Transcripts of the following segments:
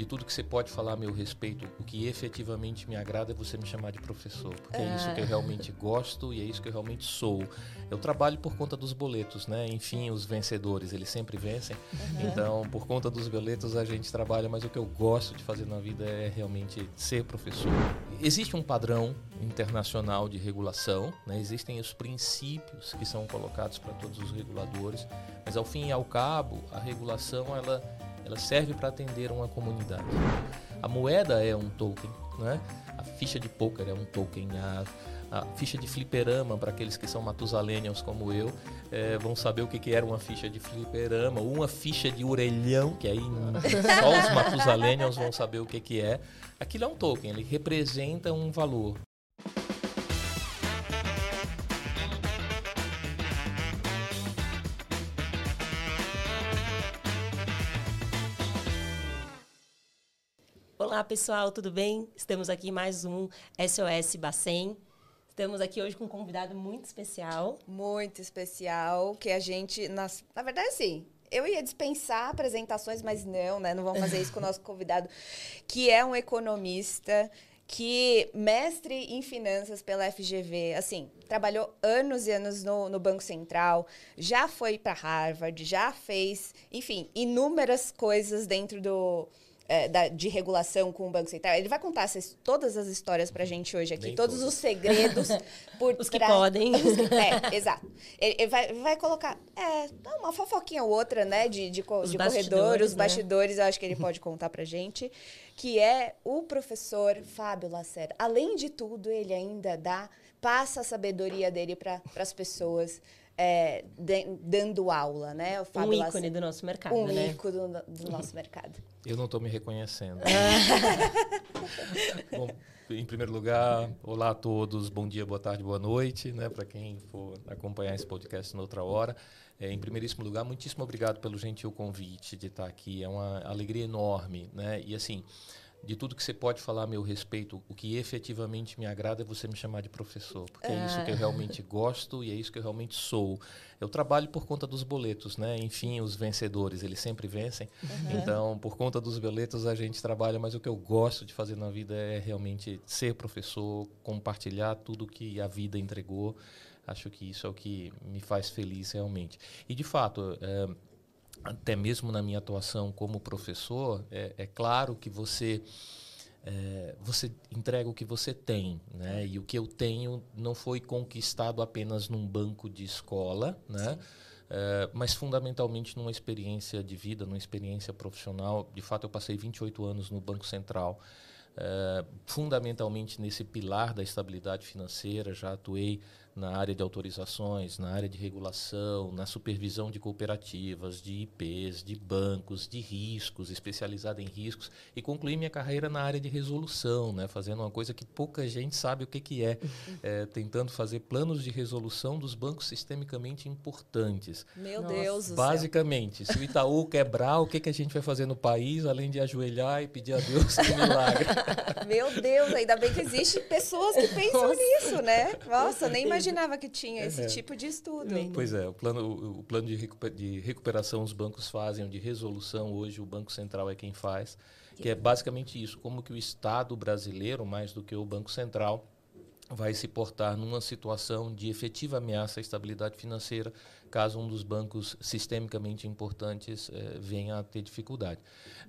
de tudo que você pode falar a meu respeito, o que efetivamente me agrada é você me chamar de professor, porque é, é isso que eu realmente gosto e é isso que eu realmente sou. Eu trabalho por conta dos boletos, né? Enfim, os vencedores, eles sempre vencem. Uhum. Então, por conta dos boletos a gente trabalha, mas o que eu gosto de fazer na vida é realmente ser professor. Existe um padrão internacional de regulação, né? existem os princípios que são colocados para todos os reguladores, mas ao fim e ao cabo, a regulação ela ela serve para atender uma comunidade. A moeda é um token, né? a ficha de poker é um token, a, a ficha de fliperama, para aqueles que são matusalenials como eu, é, vão saber o que, que era uma ficha de fliperama, uma ficha de orelhão, que aí só os matusalenials vão saber o que, que é. Aquilo é um token, ele representa um valor. Olá pessoal, tudo bem? Estamos aqui mais um SOS Bacen. Estamos aqui hoje com um convidado muito especial. Muito especial, que a gente, nas, na verdade, sim, eu ia dispensar apresentações, mas não, né? Não vamos fazer isso com o nosso convidado, que é um economista, que mestre em finanças pela FGV, assim, trabalhou anos e anos no, no Banco Central, já foi para Harvard, já fez, enfim, inúmeras coisas dentro do é, da, de regulação com o Banco Central. Ele vai contar essas, todas as histórias para a gente hoje aqui, todos, todos os segredos por Os que podem. é, exato. Ele, ele, vai, vai colocar é, uma fofoquinha ou outra, né, de, de, de corredor, os né? bastidores, eu acho que ele pode contar para gente, que é o professor Fábio Lacerda. Além de tudo, ele ainda dá, passa a sabedoria dele para as pessoas é, de, dando aula, né? O Fábio um ícone do nosso mercado, um né? Um ícone do, do, nosso mercado. Eu não estou me reconhecendo. Bom, em primeiro lugar, olá a todos, bom dia, boa tarde, boa noite, né? Para quem for acompanhar esse podcast noutra hora. É, em primeiríssimo lugar, muitíssimo obrigado pelo gentil convite de estar aqui. É uma alegria enorme, né? E assim, de tudo que você pode falar a meu respeito, o que efetivamente me agrada é você me chamar de professor, porque é, é isso que eu realmente gosto e é isso que eu realmente sou. Eu trabalho por conta dos boletos, né? Enfim, os vencedores, eles sempre vencem. Uhum. Então, por conta dos boletos a gente trabalha, mas o que eu gosto de fazer na vida é realmente ser professor, compartilhar tudo que a vida entregou. Acho que isso é o que me faz feliz realmente. E de fato, é, até mesmo na minha atuação como professor, é, é claro que você é, você entrega o que você tem, né? E o que eu tenho não foi conquistado apenas num banco de escola, né? É, mas fundamentalmente numa experiência de vida, numa experiência profissional. De fato, eu passei 28 anos no Banco Central, é, fundamentalmente nesse pilar da estabilidade financeira. Já atuei na área de autorizações, na área de regulação, na supervisão de cooperativas, de IPs, de bancos, de riscos, especializada em riscos, e concluí minha carreira na área de resolução, né, fazendo uma coisa que pouca gente sabe o que, que é, é tentando fazer planos de resolução dos bancos sistemicamente importantes. Meu Nossa. Deus Basicamente, se o Itaú quebrar, o que, que a gente vai fazer no país, além de ajoelhar e pedir a Deus um milagre? Meu Deus, ainda bem que existem pessoas que pensam Nossa. nisso, né? Nossa, nem imagina imaginava que tinha esse é. tipo de estudo. Pois é, o plano, o, plano de, de recuperação os bancos fazem, de resolução hoje o Banco Central é quem faz, que é basicamente isso, como que o Estado brasileiro, mais do que o Banco Central, vai se portar numa situação de efetiva ameaça à estabilidade financeira caso um dos bancos sistemicamente importantes eh, venha a ter dificuldade.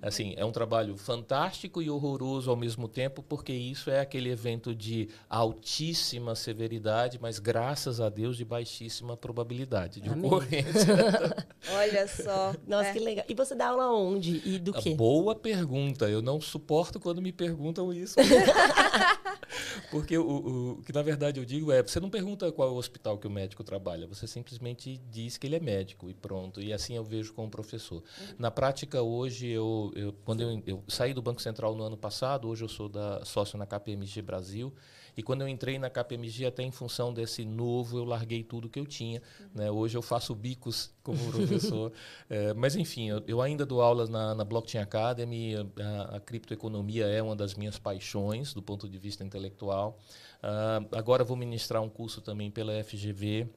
Assim, é um trabalho fantástico e horroroso ao mesmo tempo, porque isso é aquele evento de altíssima severidade, mas graças a Deus de baixíssima probabilidade de Amém. ocorrência. Olha só. Nossa, é. que legal. E você dá aula onde e do quê? Boa pergunta. Eu não suporto quando me perguntam isso. porque o, o, o que na verdade eu digo é, você não pergunta qual é o hospital que o médico trabalha, você simplesmente diz que ele é médico e pronto. E assim eu vejo como professor. Na prática, hoje, eu, eu quando eu, eu, saí do Banco Central no ano passado, hoje eu sou da, sócio na KPMG Brasil. E quando eu entrei na KPMG, até em função desse novo, eu larguei tudo que eu tinha. Uhum. Né? Hoje eu faço bicos como professor. é, mas, enfim, eu, eu, ainda dou aulas na, na Blockchain Academy. A, a, criptoeconomia é uma das minhas paixões do ponto de vista intelectual. Uh, agora vou ministrar um curso também pela FGV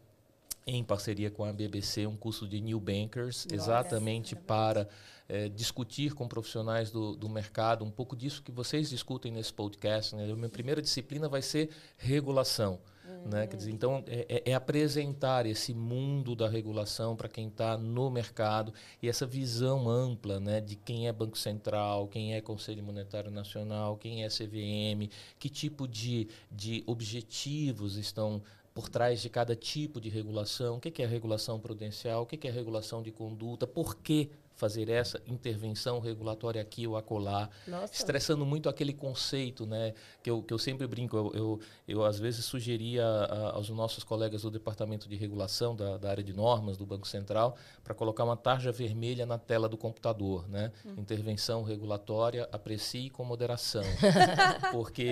em parceria com a BBC, um curso de New Bankers, Nossa, exatamente para é, discutir com profissionais do, do mercado um pouco disso que vocês discutem nesse podcast. Né? A minha primeira disciplina vai ser regulação. Né? Quer dizer, então, é, é, é apresentar esse mundo da regulação para quem está no mercado e essa visão ampla né, de quem é Banco Central, quem é Conselho Monetário Nacional, quem é CVM, que tipo de, de objetivos estão por trás de cada tipo de regulação, o que é regulação prudencial, o que é regulação de conduta, por que fazer essa intervenção regulatória aqui ou acolá, Nossa. estressando muito aquele conceito, né, que eu, que eu sempre brinco, eu, eu, eu às vezes sugeria a, aos nossos colegas do Departamento de Regulação, da, da área de normas do Banco Central, para colocar uma tarja vermelha na tela do computador, né, hum. intervenção regulatória, aprecie com moderação, porque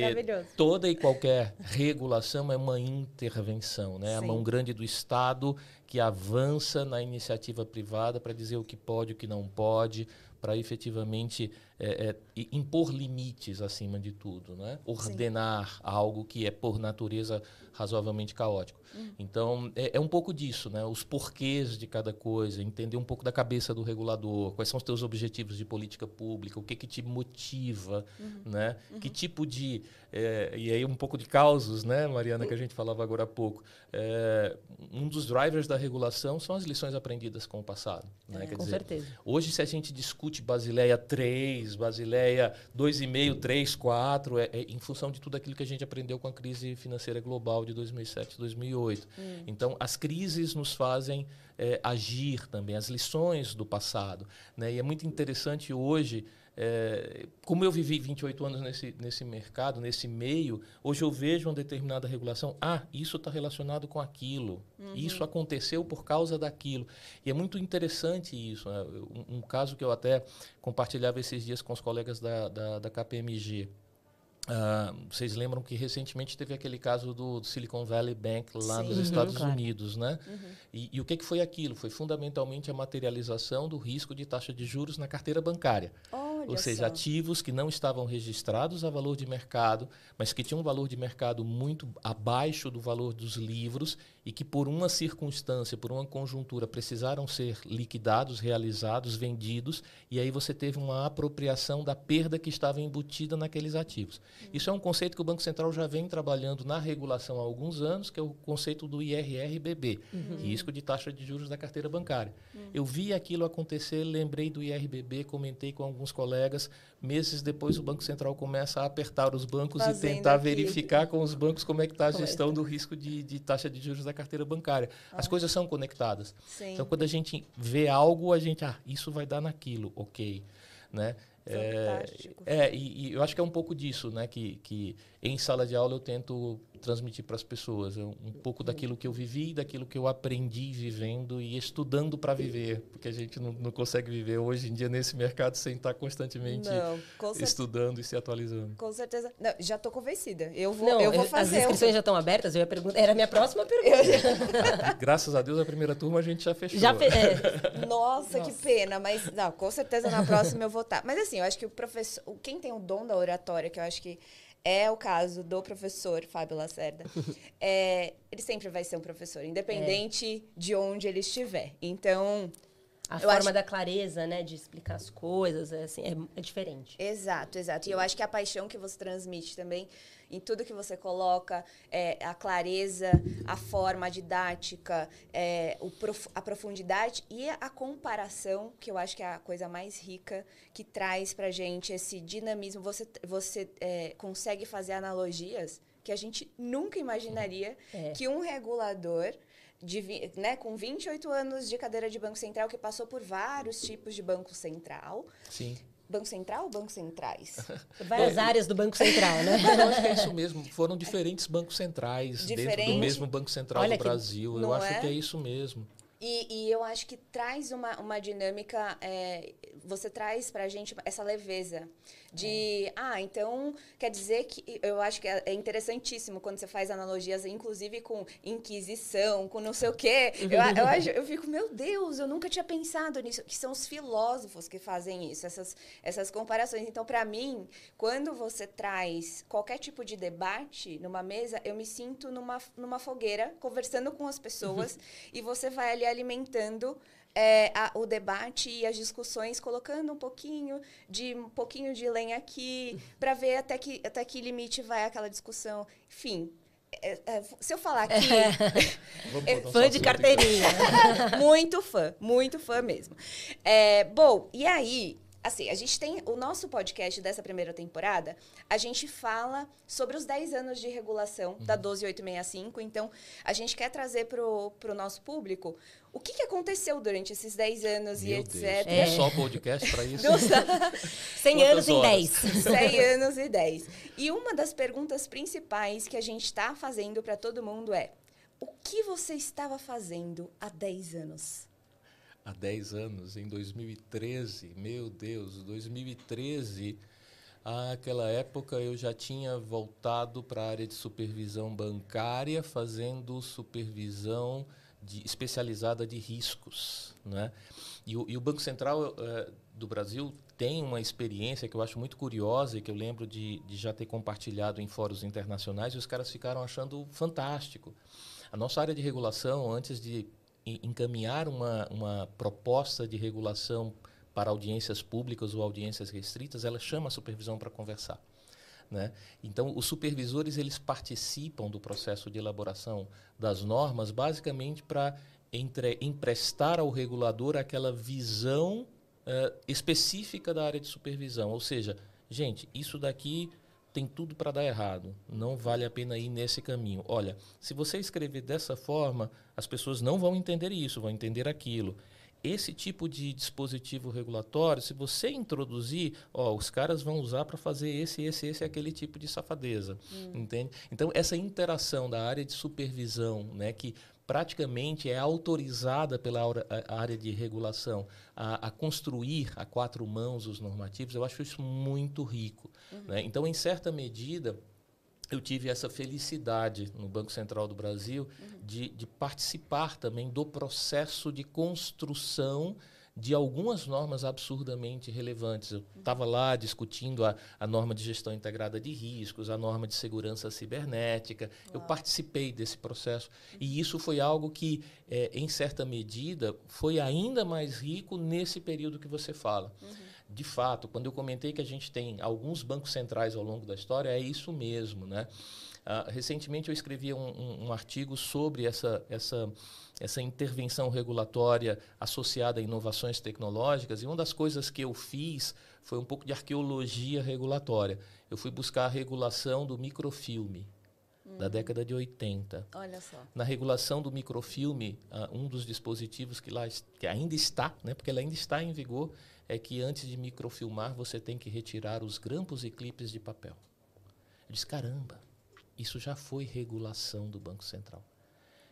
toda e qualquer regulação é uma intervenção, né, Sim. a mão grande do Estado que avança na iniciativa privada para dizer o que pode, o que não pode, para efetivamente é, é, impor limites acima de tudo, né? ordenar Sim. algo que é por natureza razoavelmente caótico. Hum. Então é, é, um pouco disso, né? os porquês de cada coisa, entender um pouco da cabeça do regulador, quais são os teus objetivos de política pública, o que que te motiva, uhum. né? Uhum. que tipo de é, e aí um pouco de causos, né, Mariana, que a gente falava agora há pouco. É, um dos drivers da regulação são as lições aprendidas com o passado. Né? É, com dizer, certeza. Hoje, se a gente discute Basileia 3, Basileia 2,5, 3, 4, é, é, em função de tudo aquilo que a gente aprendeu com a crise financeira global de 2007 2008. Hum. Então, as crises nos fazem é, agir também, as lições do passado. Né? E é muito interessante hoje é, como eu vivi 28 anos nesse, nesse mercado, nesse meio, hoje eu vejo uma determinada regulação. Ah, isso está relacionado com aquilo. Uhum. Isso aconteceu por causa daquilo. E é muito interessante isso. Né? Um, um, caso que eu até compartilhava esses dias com os colegas da, da, da KPMG. Uh, vocês lembram que recentemente teve aquele caso do, do Silicon Valley Bank lá Sim, nos Estados claro. Unidos, né? Uhum. E, e, o que, que foi aquilo? Foi fundamentalmente a materialização do risco de taxa de juros na carteira bancária. Olha Ou seja, só. ativos que não estavam registrados a valor de mercado, mas que tinham um valor de mercado muito abaixo do valor dos livros e que por uma circunstância, por uma conjuntura, precisaram ser liquidados, realizados, vendidos, e aí você teve uma apropriação da perda que estava embutida naqueles ativos. Uhum. Isso é um conceito que o Banco Central já vem trabalhando na regulação há alguns anos, que é o conceito do IRRBB, uhum. risco de taxa de juros da carteira bancária. Uhum. Eu vi aquilo acontecer, lembrei do IRBB, comentei com alguns colegas, meses depois o Banco Central começa a apertar os bancos Fazendo e tentar aqui. verificar com os bancos como é que está a gestão do risco de, de taxa de juros da carteira bancária. Ah. As coisas são conectadas. Sim. Então, quando a gente vê algo, a gente, ah, isso vai dar naquilo, ok. Né? É, é e, e, eu acho que é um pouco disso, né? Que, que em sala de aula eu tento transmitir para as pessoas um, um pouco daquilo que eu vivi, daquilo que eu aprendi vivendo e estudando para viver, porque a gente não, não, consegue viver hoje em dia nesse mercado sem estar constantemente não, estudando e se atualizando. Com certeza. Não, já estou convencida. Eu vou, não, eu vou fazer. As inscrições eu... já estão abertas. Eu ia perguntar. Era a minha próxima pergunta. Graças a Deus a primeira turma a gente já fechou. Já fe... é. Nossa, Nossa, que pena. Mas não, com certeza na próxima eu vou estar. Mas assim, eu acho que o professor, quem tem o dom da oratória, que eu acho que é o caso do professor Fábio Lacerda. É, ele sempre vai ser um professor, independente é. de onde ele estiver. Então. A forma acho... da clareza, né, de explicar as coisas, é, assim, é, é diferente. Exato, exato. E eu acho que a paixão que você transmite também em tudo que você coloca, é, a clareza, a forma, a didática, é, o prof, a profundidade e a comparação, que eu acho que é a coisa mais rica que traz para gente esse dinamismo. Você, você é, consegue fazer analogias que a gente nunca imaginaria é. que um regulador de, né, com 28 anos de cadeira de Banco Central, que passou por vários tipos de Banco Central. Sim. Banco Central ou bancos centrais? Várias é, áreas do Banco Central, né? Eu acho que é isso mesmo. Foram diferentes bancos centrais Diferente, dentro do mesmo Banco Central Olha do Brasil. Eu acho é? que é isso mesmo. E, e, eu acho que traz uma, uma dinâmica é, você traz pra gente essa leveza de, é. ah, então quer dizer que eu acho que é, é interessantíssimo quando você faz analogias, inclusive com Inquisição, com não sei o quê. Eu, eu, eu fico, meu Deus, eu nunca tinha pensado nisso, que são os filósofos que fazem isso, essas, essas comparações. Então, para mim, quando você traz qualquer tipo de debate numa mesa, eu me sinto numa, numa fogueira, conversando com as pessoas, e você vai ali alimentando é, a, o debate e as discussões, colocando um pouquinho de um pouquinho de lenha aqui, para ver até que, até que limite vai aquela discussão. Enfim, é, é, se eu falar aqui. É, fã de carteirinha. muito fã, muito fã mesmo. É, bom, e aí, assim, a gente tem o nosso podcast dessa primeira temporada, a gente fala sobre os 10 anos de regulação uhum. da 12865. Então, a gente quer trazer para o nosso público o que, que, aconteceu durante esses 10 anos Meu e etc. Deus. É só podcast para isso? 100 anos em 10. 100 anos e 10. E uma das perguntas principais que a gente está fazendo para todo mundo é: o que você estava fazendo há 10 anos? Há 10 anos, em 2013, meu Deus, 2013, aquela época eu já tinha voltado para a área de supervisão bancária, fazendo supervisão de, especializada de riscos. Né? E, o, e o Banco Central é, do Brasil tem uma experiência que eu acho muito curiosa e que eu lembro de, de já ter compartilhado em fóruns internacionais e os caras ficaram achando fantástico. A nossa área de regulação, antes de encaminhar uma, uma proposta de regulação para audiências públicas ou audiências restritas, ela chama a supervisão para conversar. Né? Então, os supervisores eles participam do processo de elaboração das normas, basicamente para emprestar ao regulador aquela visão uh, específica da área de supervisão. Ou seja, gente, isso daqui tem tudo para dar errado. Não vale a pena ir nesse caminho. Olha, se você escrever dessa forma, as pessoas não vão entender isso, vão entender aquilo. Esse tipo de dispositivo regulatório, se você introduzir, ó, os caras vão usar para fazer esse, esse, esse, aquele tipo de safadeza, hum. entende? Então essa interação da área de supervisão, né, que praticamente é autorizada pela área de regulação a, a, construir a quatro mãos os normativos, eu acho isso muito rico. Uhum. Né? Então, em certa medida, eu tive essa felicidade no Banco Central do Brasil uhum. de, de participar também do processo de construção de algumas normas absurdamente relevantes. Eu estava lá discutindo a, a, norma de gestão integrada de riscos, a norma de segurança cibernética. Uau. Eu participei desse processo. E isso foi algo que, é, em certa medida, foi ainda mais rico nesse período que você fala. Uhum. De fato, quando eu comentei que a gente tem alguns bancos centrais ao longo da história, é isso mesmo. Né? Uh, recentemente eu escrevi um, um, um artigo sobre essa, essa essa intervenção regulatória associada a inovações tecnológicas. E uma das coisas que eu fiz foi um pouco de arqueologia regulatória. Eu fui buscar a regulação do microfilme. Hum. Da década de 80. Olha só. Na regulação do microfilme, uh, um dos dispositivos que lá que ainda está, né, porque ele ainda está em vigor, é que antes de microfilmar você tem que retirar os grampos e clipes de papel. Eu disse: caramba, isso já foi regulação do Banco Central.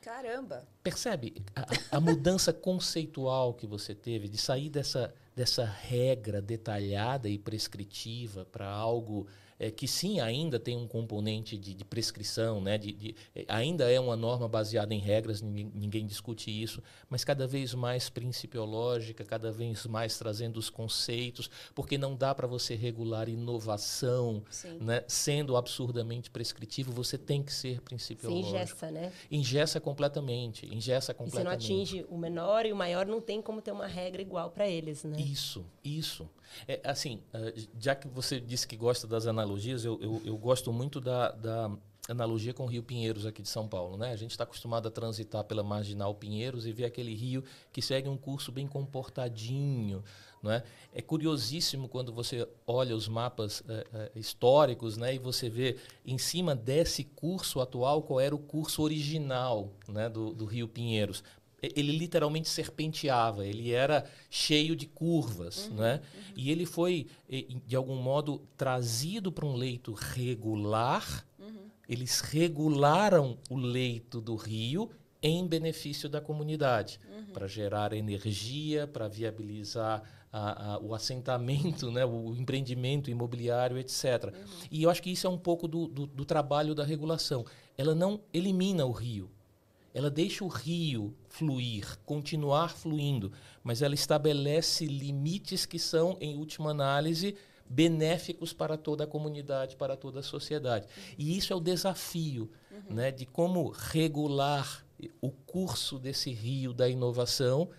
Caramba! Percebe a, a mudança conceitual que você teve de sair dessa, dessa regra detalhada e prescritiva para algo é, que sim ainda tem um componente de, de prescrição, né? De, de, é, ainda é uma norma baseada em regras, ninguém, ninguém, discute isso, mas cada vez mais principiológica, cada vez mais trazendo os conceitos, porque não dá para você regular inovação né? sendo absurdamente prescritivo, você tem que ser principiológico. Você ingessa, né? Ingessa completamente, ingessa completamente. E se não atinge o menor e o maior, não tem como ter uma regra igual para eles, né? Isso, isso. É, assim, ah, já que você disse que gosta das analogias, eu, eu, eu gosto muito da, da, analogia com o Rio Pinheiros aqui de São Paulo. Né? A gente está acostumado a transitar pela Marginal Pinheiros e ver aquele rio que segue um curso bem comportadinho. Não é? é curiosíssimo quando você olha os mapas é, é, históricos né, e você vê em cima desse curso atual qual era o curso original né, do, do Rio Pinheiros ele literalmente serpenteava, ele era cheio de curvas, uhum, né? Uhum. E ele foi, de algum modo, trazido para um leito regular. Uhum. Eles regularam o leito do rio em benefício da comunidade, para gerar energia, para viabilizar a, a, o assentamento, né, o empreendimento imobiliário, etc. E eu acho que isso é um pouco do, do, do trabalho da regulação. Ela não elimina o rio, ela deixa o rio fluir, continuar fluindo, mas ela estabelece limites que são, em última análise, benéficos para toda a comunidade, para toda a sociedade. E isso é o desafio uhum. né, de como regular o curso desse rio da inovação,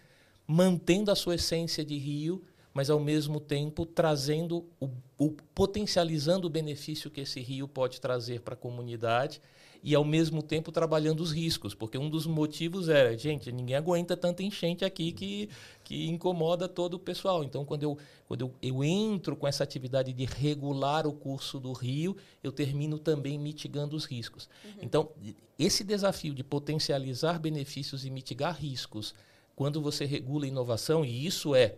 mantendo a sua essência de rio, mas ao mesmo tempo trazendo o, o potencializando o benefício que esse rio pode trazer para a comunidade e ao mesmo tempo trabalhando os riscos, porque um dos motivos era, gente, ninguém aguenta tanta enchente aqui que, que incomoda todo o pessoal. Então, quando, eu, quando eu, eu entro com essa atividade de regular o curso do rio, eu termino também mitigando os riscos. Uhum. Então, esse desafio de potencializar benefícios e mitigar riscos, quando você regula inovação, e isso é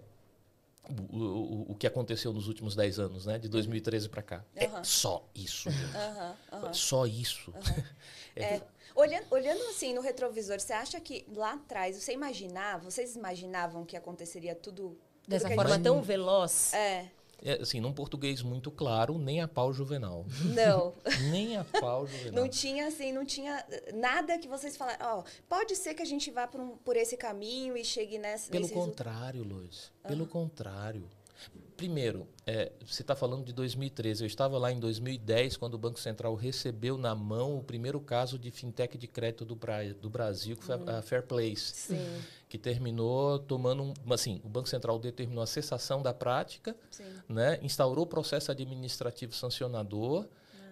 o, o, o, que aconteceu nos últimos 10 anos, né? De 2013 para cá. Uhum. É só isso. Uhum, uhum. Só isso. é, olhando, olhando assim no retrovisor, você acha que lá atrás, você imaginava, vocês imaginavam que aconteceria tudo... Dessa forma gente... tão veloz? É. É, assim, num português muito claro, nem a pau juvenal. Não. nem a pau juvenal. Não tinha, assim, não tinha nada que vocês falaram, ó, oh, pode ser que a gente vá por, um, por esse caminho e chegue nessa... Pelo contrário, Luiz. Pelo contrário. Primeiro, é, você está falando de 2013. Eu estava lá em 2010, quando o Banco Central recebeu na mão o primeiro caso de fintech de crédito do, do Brasil, que foi uhum. a, a Fair Place. Sim. Que terminou tomando um. Assim, o Banco Central determinou a cessação da prática, né, instaurou o processo administrativo sancionador.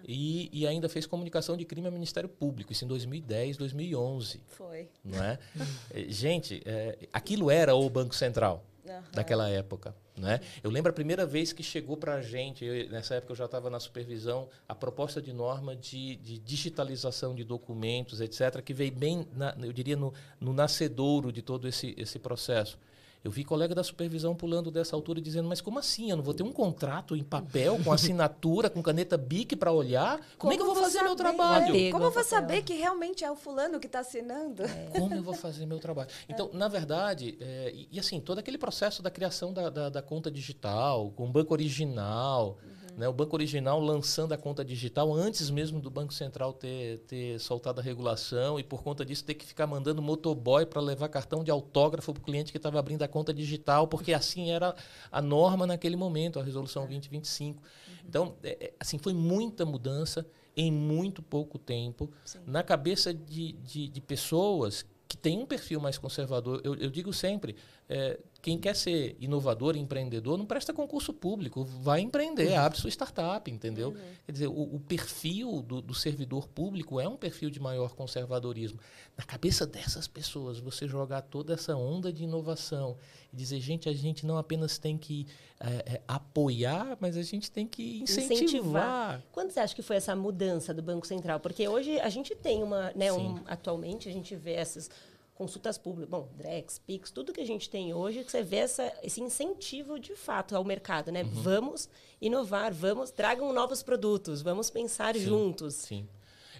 E, e, ainda fez comunicação de crime ao Ministério Público, isso em 2010, 2011. Foi. Não é? Gente, é, aquilo era o Banco Central daquela época. Né? Eu lembro a primeira vez que chegou para a gente, eu, nessa época eu já estava na supervisão, a proposta de norma de, de, digitalização de documentos, etc., que veio bem, na, eu diria, no, no nascedouro de todo esse, esse processo. Eu vi colega da supervisão pulando dessa altura e dizendo: Mas como assim? Eu não vou ter um contrato em papel, com assinatura, com caneta BIC para olhar? Como, como, é que eu vou fazer saber, meu trabalho? É, como eu vou saber que realmente é o fulano que está assinando? É. Como eu vou fazer meu trabalho? Então, é. na verdade, é, e, e, assim, todo aquele processo da criação da, da, da conta digital, com o banco original. Uhum né? O Banco Original lançando a conta digital antes mesmo do Banco Central ter, ter soltado a regulação e por conta disso ter que ficar mandando motoboy para levar cartão de autógrafo para o cliente que estava abrindo a conta digital, porque assim era a norma naquele momento, a resolução 2025. Uhum. Então, é, é, assim, foi muita mudança em muito pouco tempo Sim. na cabeça de, de, de pessoas que têm um perfil mais conservador. Eu, eu digo sempre, é, quem quer ser inovador, empreendedor, não presta concurso público, vai empreender, uhum. abre sua startup, entendeu? Uhum. Quer dizer, o, o perfil do, do, servidor público é um perfil de maior conservadorismo. Na cabeça dessas pessoas, você jogar toda essa onda de inovação e dizer, gente, a gente não apenas tem que é, é, apoiar, mas a gente tem que incentivar. incentivar. Quando você acha que foi essa mudança do Banco Central? Porque hoje a gente tem uma, né, um, atualmente a gente vê essas consultas públicas, bom, Drex, Pix, tudo que a gente tem hoje, que você vê essa, esse incentivo de fato ao mercado, né? Uhum. Vamos inovar, vamos, tragam novos produtos, vamos pensar sim, juntos. Sim.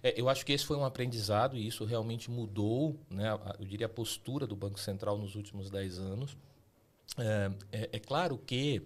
É, eu acho que esse foi um aprendizado e isso realmente mudou, né, eu diria, a postura do Banco Central nos últimos 10 anos. É, é, é claro que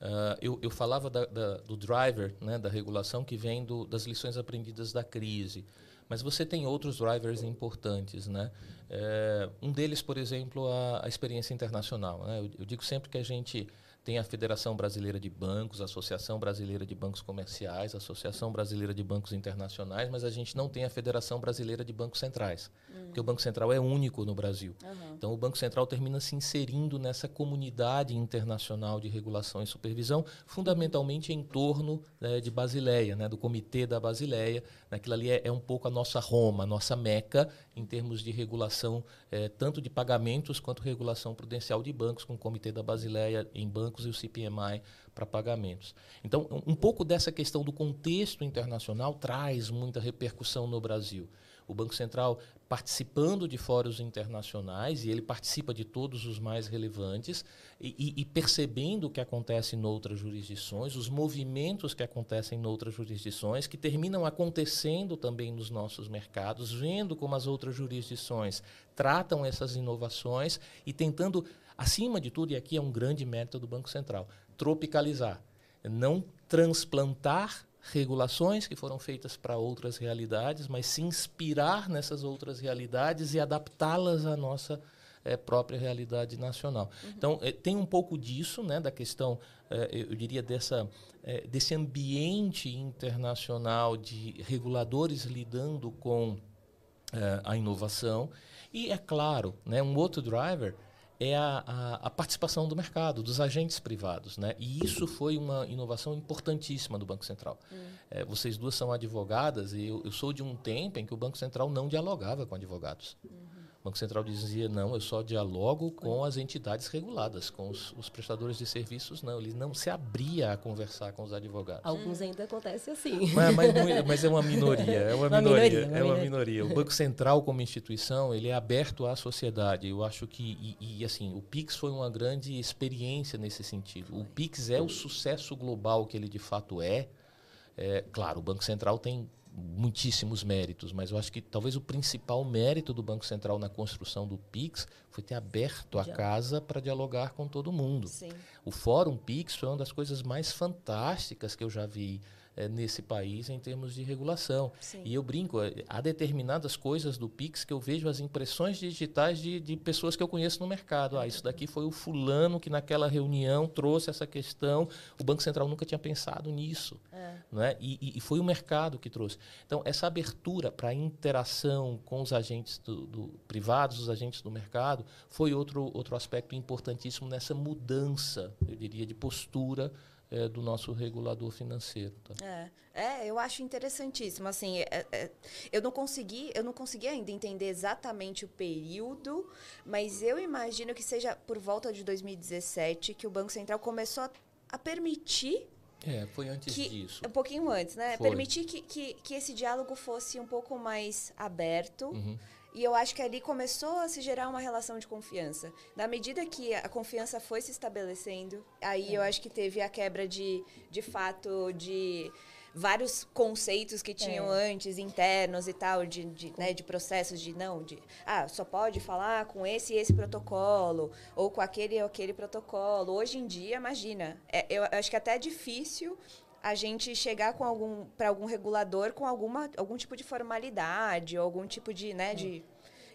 uh, eu, eu, falava da, da, do driver, né, da regulação, que vem do, das lições aprendidas da crise. Mas você tem outros drivers importantes, né? É, um deles, por exemplo, a, a experiência internacional. Né? Eu, eu, digo sempre que a gente tem a Federação Brasileira de Bancos, a Associação Brasileira de Bancos Comerciais, a Associação Brasileira de Bancos Internacionais, mas a gente não tem a Federação Brasileira de Bancos Centrais, uhum. porque o Banco Central é único no Brasil. Uhum. Então, o Banco Central termina se inserindo nessa comunidade internacional de regulação e supervisão, fundamentalmente em torno né, de Basileia, né, do Comitê da Basileia. Aquilo ali é, é, um pouco a nossa Roma, a nossa Meca, em termos de regulação, é, tanto de pagamentos quanto regulação prudencial de bancos, com o Comitê da Basileia em bancos bancos e o CPMI para pagamentos. Então, um pouco dessa questão do contexto internacional traz muita repercussão no Brasil. o Banco Central participando de fóruns internacionais, e ele participa de todos os mais relevantes, e, e, percebendo o que acontece em outras jurisdições, os movimentos que acontecem em outras jurisdições, que terminam acontecendo também nos nossos mercados, vendo como as outras jurisdições tratam essas inovações e tentando, acima de tudo, e aqui é um grande mérito do Banco Central, tropicalizar, não transplantar regulações que foram feitas para outras realidades, mas se inspirar nessas outras realidades e adaptá-las à nossa é, própria realidade nacional. Uhum. Então, é, tem um pouco disso, né, da questão, é, eu diria, dessa, desse ambiente internacional de reguladores lidando com a inovação. E, é claro, né, um outro driver é a, a, a, participação do mercado, dos agentes privados. Né? E isso foi uma inovação importantíssima do Banco Central. Hum. É, vocês duas são advogadas e eu, eu, sou de um tempo em que o Banco Central não dialogava com advogados. Uhum. O Banco Central dizia, não, eu só dialogo com as entidades reguladas, com os, os, prestadores de serviços, não. Ele não se abria a conversar com os advogados. Alguns ainda acontece assim. Mas, mas, mas é uma minoria, é uma, uma minoria, minoria, é uma minoria. O Banco Central, como instituição, ele é aberto à sociedade. Eu acho que, e, e assim, o PIX foi uma grande experiência nesse sentido. O PIX é o sucesso global que ele de fato é. é claro, o Banco Central tem muitíssimos méritos, mas eu acho que talvez o principal mérito do Banco Central na construção do Pix foi ter aberto a casa para dialogar com todo mundo. Sim. O Fórum Pix foi uma das coisas mais fantásticas que eu já vi é, nesse país em termos de regulação. Sim. E eu brinco, eh, há determinadas coisas do Pix que eu vejo as impressões digitais de, de pessoas que eu conheço no mercado. Ah, isso daqui foi o fulano que naquela reunião trouxe essa questão. O Banco Central nunca tinha pensado nisso. É. Né? E, e, foi o mercado que trouxe. Então, essa abertura para a interação com os agentes do, do, privados, os agentes do mercado, foi outro, outro aspecto importantíssimo nessa mudança, eu diria, de postura é, do nosso regulador financeiro. Tá? É, é, eu acho interessantíssimo. Assim, é, é, eu não consegui, eu não consegui ainda entender exatamente o período, mas eu imagino que seja por volta de 2017 que o Banco Central começou a, a permitir é, foi antes que, disso. Um pouquinho antes, né? Foi. Permitir que, que, que, esse diálogo fosse um pouco mais aberto. Uhum. E eu acho que ali começou a se gerar uma relação de confiança. Na medida que a confiança foi se estabelecendo, aí é. eu acho que teve a quebra de, de fato, de vários conceitos que tinham é. antes, internos e tal, de, de, né, de processos de não, de ah, só pode falar com esse e esse protocolo, ou com aquele e aquele protocolo. Hoje em dia, imagina, é, eu acho que até é difícil a gente chegar com algum para algum regulador com alguma algum tipo de formalidade ou algum tipo de né de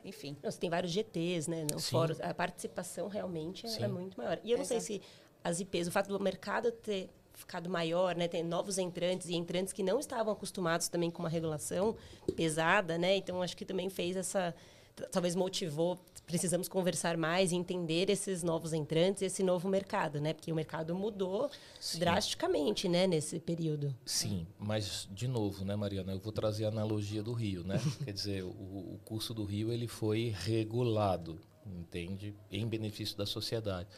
enfim. Você tem vários GTs né no fórum a participação realmente é, é muito maior. E eu não Exato. sei se as IPs o fato do mercado ter ficado maior né tem novos entrantes e entrantes que não estavam acostumados também com uma regulação pesada né então acho que também fez essa talvez motivou precisamos conversar mais e entender esses novos entrantes, esse novo mercado, né? Porque o mercado mudou Sim. drasticamente, né, nesse período. Sim, mas de novo, né, Mariana, eu vou trazer a analogia do Rio, né? Quer dizer, o, o curso do Rio ele foi regulado, entende, em benefício da sociedade.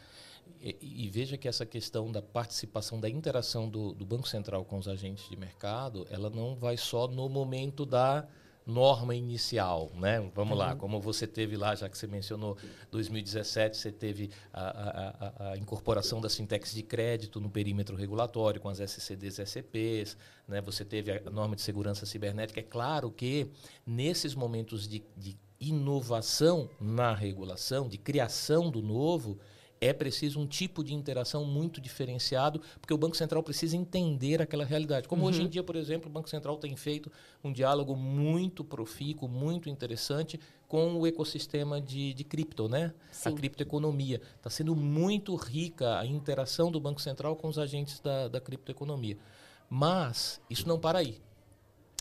E, e, veja que essa questão da participação, da interação do, do Banco Central com os agentes de mercado, ela não vai só no momento da norma inicial, né? Vamos uhum. lá, como você teve lá, já que você mencionou 2017, você teve a, a, a, incorporação das fintechs de crédito no perímetro regulatório com as SCDs e SCPs, né? Você teve a norma de segurança cibernética. É claro que nesses momentos de, de inovação na regulação, de criação do novo, é preciso um tipo de interação muito diferenciado, porque o Banco Central precisa entender aquela realidade. Como uhum. hoje em dia, por exemplo, o Banco Central tem feito um diálogo muito profícuo, muito interessante com o ecossistema de, de cripto, né? Sim. A criptoeconomia. Está sendo muito rica a interação do Banco Central com os agentes da, da criptoeconomia. Mas isso não para aí.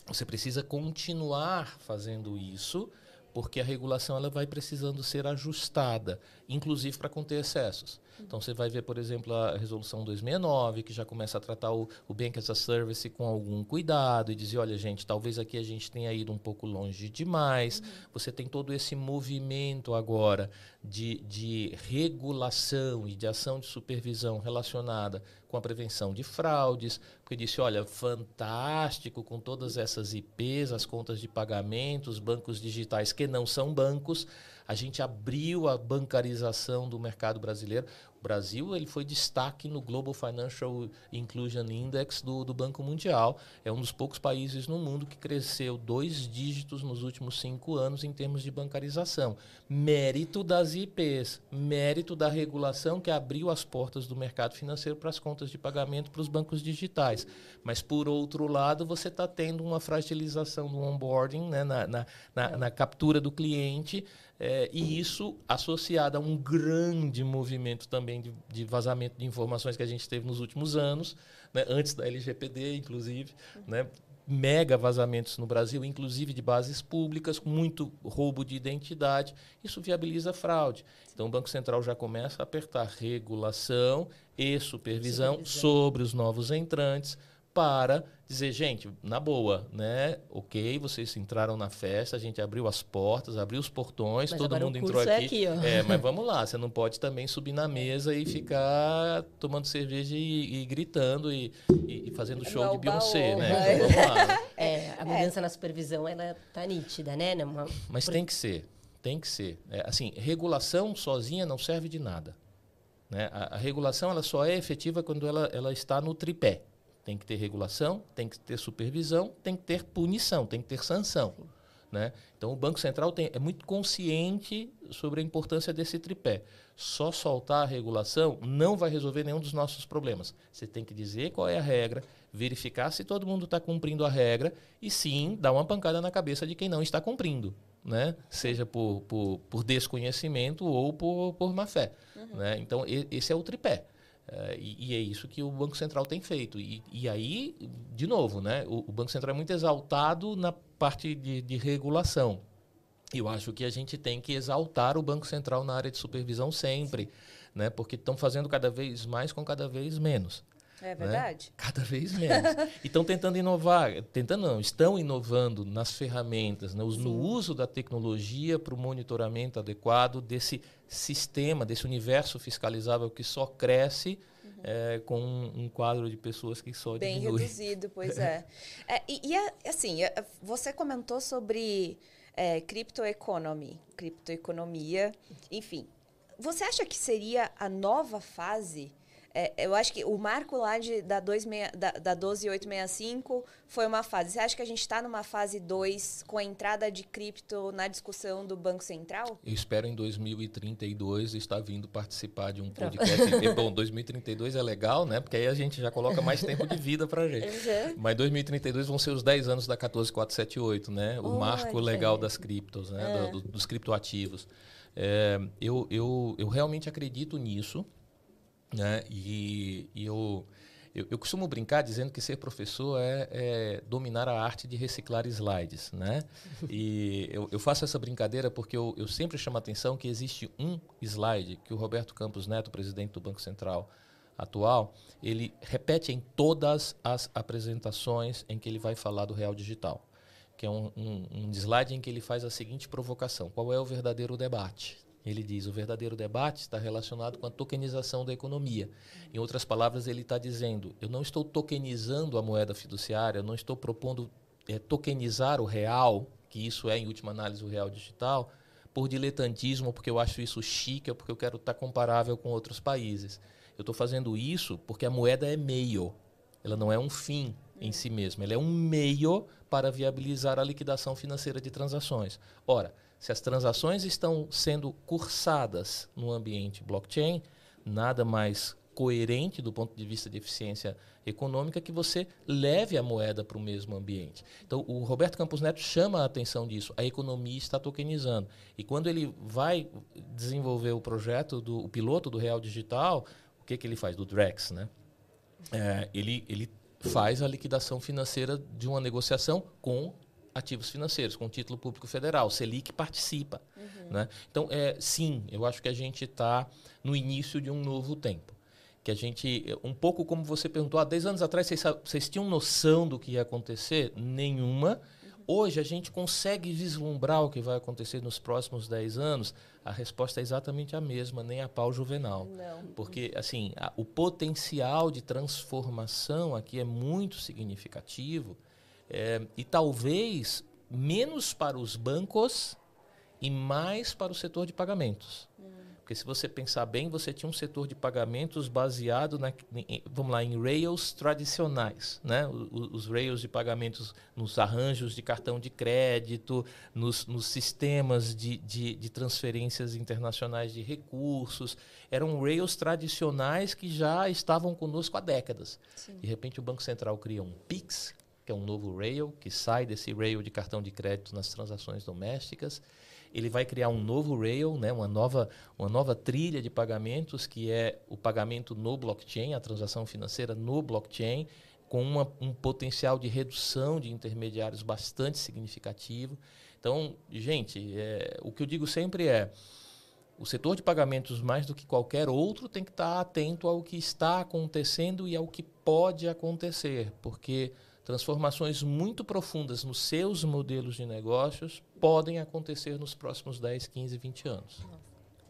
Você precisa continuar fazendo isso porque a regulação ela vai precisando ser ajustada, inclusive para conter excessos. Então você vai ver, por exemplo, a resolução 269, que já começa a tratar o, o Bank as a Service com algum cuidado e dizer, olha, gente, talvez aqui a gente tenha ido um pouco longe demais. Uhum. Você tem todo esse movimento agora de, de regulação e de ação de supervisão relacionada com a prevenção de fraudes, porque disse, olha, fantástico com todas essas IPs, as contas de pagamentos, bancos digitais que não são bancos, a gente abriu a bancarização do mercado brasileiro. O Brasil ele foi destaque no Global Financial Inclusion Index do, do Banco Mundial. É um dos poucos países no mundo que cresceu dois dígitos nos últimos cinco anos em termos de bancarização. Mérito das IPs, mérito da regulação que abriu as portas do mercado financeiro para as contas de pagamento para os bancos digitais. Mas, por outro lado, você está tendo uma fragilização do onboarding, né, na, na, na, na captura do cliente. É, e isso associado a um grande movimento também de, de, vazamento de informações que a gente teve nos últimos anos, né, antes da LGPD, inclusive, né, mega vazamentos no Brasil, inclusive de bases públicas, muito roubo de identidade. Isso viabiliza fraude. Então, o Banco Central já começa a apertar regulação e supervisão, supervisão. sobre os novos entrantes para dizer, gente, na boa, né? Ok, vocês entraram na festa, a gente abriu as portas, abriu os portões, mas todo mundo entrou é aqui. É, aqui é, mas vamos lá, você não pode também subir na mesa e ficar tomando cerveja e, e gritando e, e, fazendo show de Beyoncé, né? Então, vamos lá. É, a mudança é. na supervisão, ela tá nítida, né? Uma... Mas tem que ser, tem que ser. É, assim, regulação sozinha não serve de nada. Né? A, a regulação ela só é efetiva quando ela, ela está no tripé. Tem que ter regulação, tem que ter supervisão, tem que ter punição, tem que ter sanção. Né? Então, o Banco Central tem, é muito consciente sobre a importância desse tripé. Só soltar a regulação não vai resolver nenhum dos nossos problemas. Você tem que dizer qual é a regra, verificar se todo mundo está cumprindo a regra e sim dar uma pancada na cabeça de quem não está cumprindo. Né? Seja por, por, por desconhecimento ou por, por má fé. Uhum. Né? Então, esse é o tripé. Uh, e, e, é isso que o Banco Central tem feito. E, e aí, de novo, né, o, o, Banco Central é muito exaltado na parte de, de regulação. Eu acho que a gente tem que exaltar o Banco Central na área de supervisão sempre, né, porque estão fazendo cada vez mais com cada vez menos. É verdade. Né? Cada vez menos. e estão tentando inovar, tentando não, estão inovando nas ferramentas, né? no uso da tecnologia para o monitoramento adequado desse sistema, desse universo fiscalizável que só cresce é, com um, um, quadro de pessoas que só Bem diminui. reduzido, pois é. é e, e, assim, é, você comentou sobre é, criptoeconomy, criptoeconomia, enfim. Você acha que seria a nova fase é, eu acho que o marco lá de, da, 26, da, da 12865 foi uma fase. Você acha que a gente está numa fase 2 com a entrada de cripto na discussão do Banco Central? Eu espero em 2032 estar vindo participar de um podcast. Porque, bom, 2032 é legal, né? Porque aí a gente já coloca mais tempo de vida para gente. Uhum. Mas 2032 vão ser os 10 anos da 14478, né? O marco legal das criptos, né? É. Do, dos criptoativos. É, eu, eu, eu realmente acredito nisso. Né? E, e eu, eu, eu, costumo brincar dizendo que ser professor é, é, dominar a arte de reciclar slides. Né? E eu, eu faço essa brincadeira porque eu, eu sempre chamo a atenção que existe um slide que o Roberto Campos Neto, presidente do Banco Central atual, ele repete em todas as apresentações em que ele vai falar do real digital. Que é um, um, um slide em que ele faz a seguinte provocação: qual é o verdadeiro debate? Ele diz: o verdadeiro debate está relacionado com a tokenização da economia. Em outras palavras, ele está dizendo: eu não estou tokenizando a moeda fiduciária, eu não estou propondo é, tokenizar o real, que isso é, em última análise, o real digital, por diletantismo, porque eu acho isso chique, ou porque eu quero estar comparável com outros países. Eu estou fazendo isso porque a moeda é meio, ela não é um fim em si mesma, ela é um meio para viabilizar a liquidação financeira de transações. Ora, se as transações estão sendo cursadas no ambiente blockchain, nada mais coerente do ponto de vista de eficiência econômica que você leve a moeda para o mesmo ambiente. Então, o Roberto Campos Neto chama a atenção disso. A economia está tokenizando. E quando ele vai desenvolver o projeto, do, o piloto do Real Digital, o que, que ele faz? Do Drex, né? É, ele, ele faz a liquidação financeira de uma negociação com ativos financeiros, com título público federal. Selic participa. Uhum. Né? Então, é, sim, eu acho que a gente está no início de um novo tempo. Que a gente, um pouco como você perguntou, há 10 anos atrás vocês, vocês tinham noção do que ia acontecer? Nenhuma. Hoje a gente consegue vislumbrar o que vai acontecer nos próximos 10 anos? A resposta é exatamente a mesma, nem a pau juvenal. Não. Porque assim, a, o potencial de transformação aqui é muito significativo é, e talvez menos para os bancos e mais para o setor de pagamentos. Porque se você pensar bem, você tinha um setor de pagamentos baseado na, em, vamos lá, em rails tradicionais, né? Os, os, rails de pagamentos nos arranjos de cartão de crédito, nos, nos sistemas de, de, de, transferências internacionais de recursos. Eram rails tradicionais que já estavam conosco há décadas. Sim. De repente, o Banco Central cria um PIX, que é um novo rail, que sai desse rail de cartão de crédito nas transações domésticas ele vai criar um novo rail, né, uma, nova, uma nova trilha de pagamentos, que é o pagamento no blockchain, a transação financeira no blockchain, com uma, um potencial de redução de intermediários bastante significativo. Então, gente, é, o que eu digo sempre é o setor de pagamentos, mais do que qualquer outro, tem que estar atento ao que está acontecendo e ao que pode acontecer, porque transformações muito profundas nos seus modelos de negócios podem acontecer nos próximos 10, 15, 20 anos.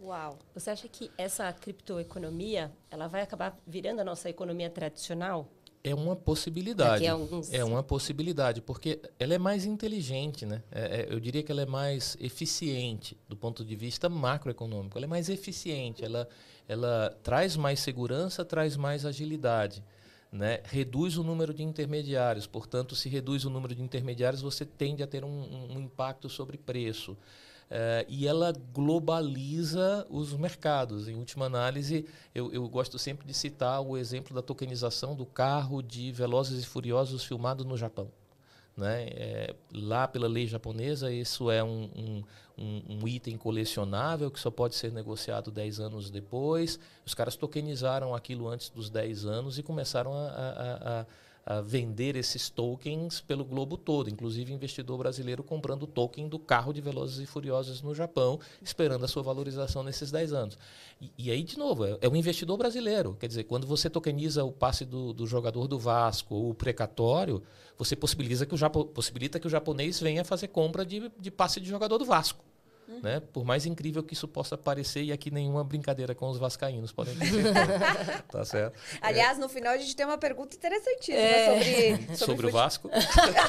Uau! Você acha que essa criptoeconomia ela vai acabar virando a nossa economia tradicional? É uma possibilidade. Alguns... É uma possibilidade, porque ela é mais inteligente, né? É, é, eu diria que ela é mais eficiente do ponto de vista macroeconômico. Ela é mais eficiente, ela, ela traz mais segurança, traz mais agilidade né, reduz o número de intermediários. Portanto, se reduz o número de intermediários, você tende a ter um, um impacto sobre preço. Uh, e ela globaliza os mercados. Em última análise, eu, eu, gosto sempre de citar o exemplo da tokenização do carro de Velozes e Furiosos filmado no Japão. Né? É, lá pela lei japonesa, isso é um, um, um, item colecionável que só pode ser negociado 10 anos depois. Os caras tokenizaram aquilo antes dos 10 anos e começaram a, a, a a vender esses tokens pelo globo todo, inclusive investidor brasileiro comprando token do carro de Velozes e Furiosos no Japão, esperando a sua valorização nesses 10 anos. E, e aí, de novo, é, é um investidor brasileiro. Quer dizer, quando você tokeniza o passe do, do jogador do Vasco ou o precatório, você possibilita que, o Japo, possibilita que o japonês venha fazer compra de, de passe de jogador do Vasco. Uhum. Né? Por mais incrível que isso possa parecer, e aqui nenhuma brincadeira com os vascaínos podem dizer. tá certo? Aliás, é. no final a gente tem uma pergunta interessantíssima é. sobre, sobre, sobre o Vasco.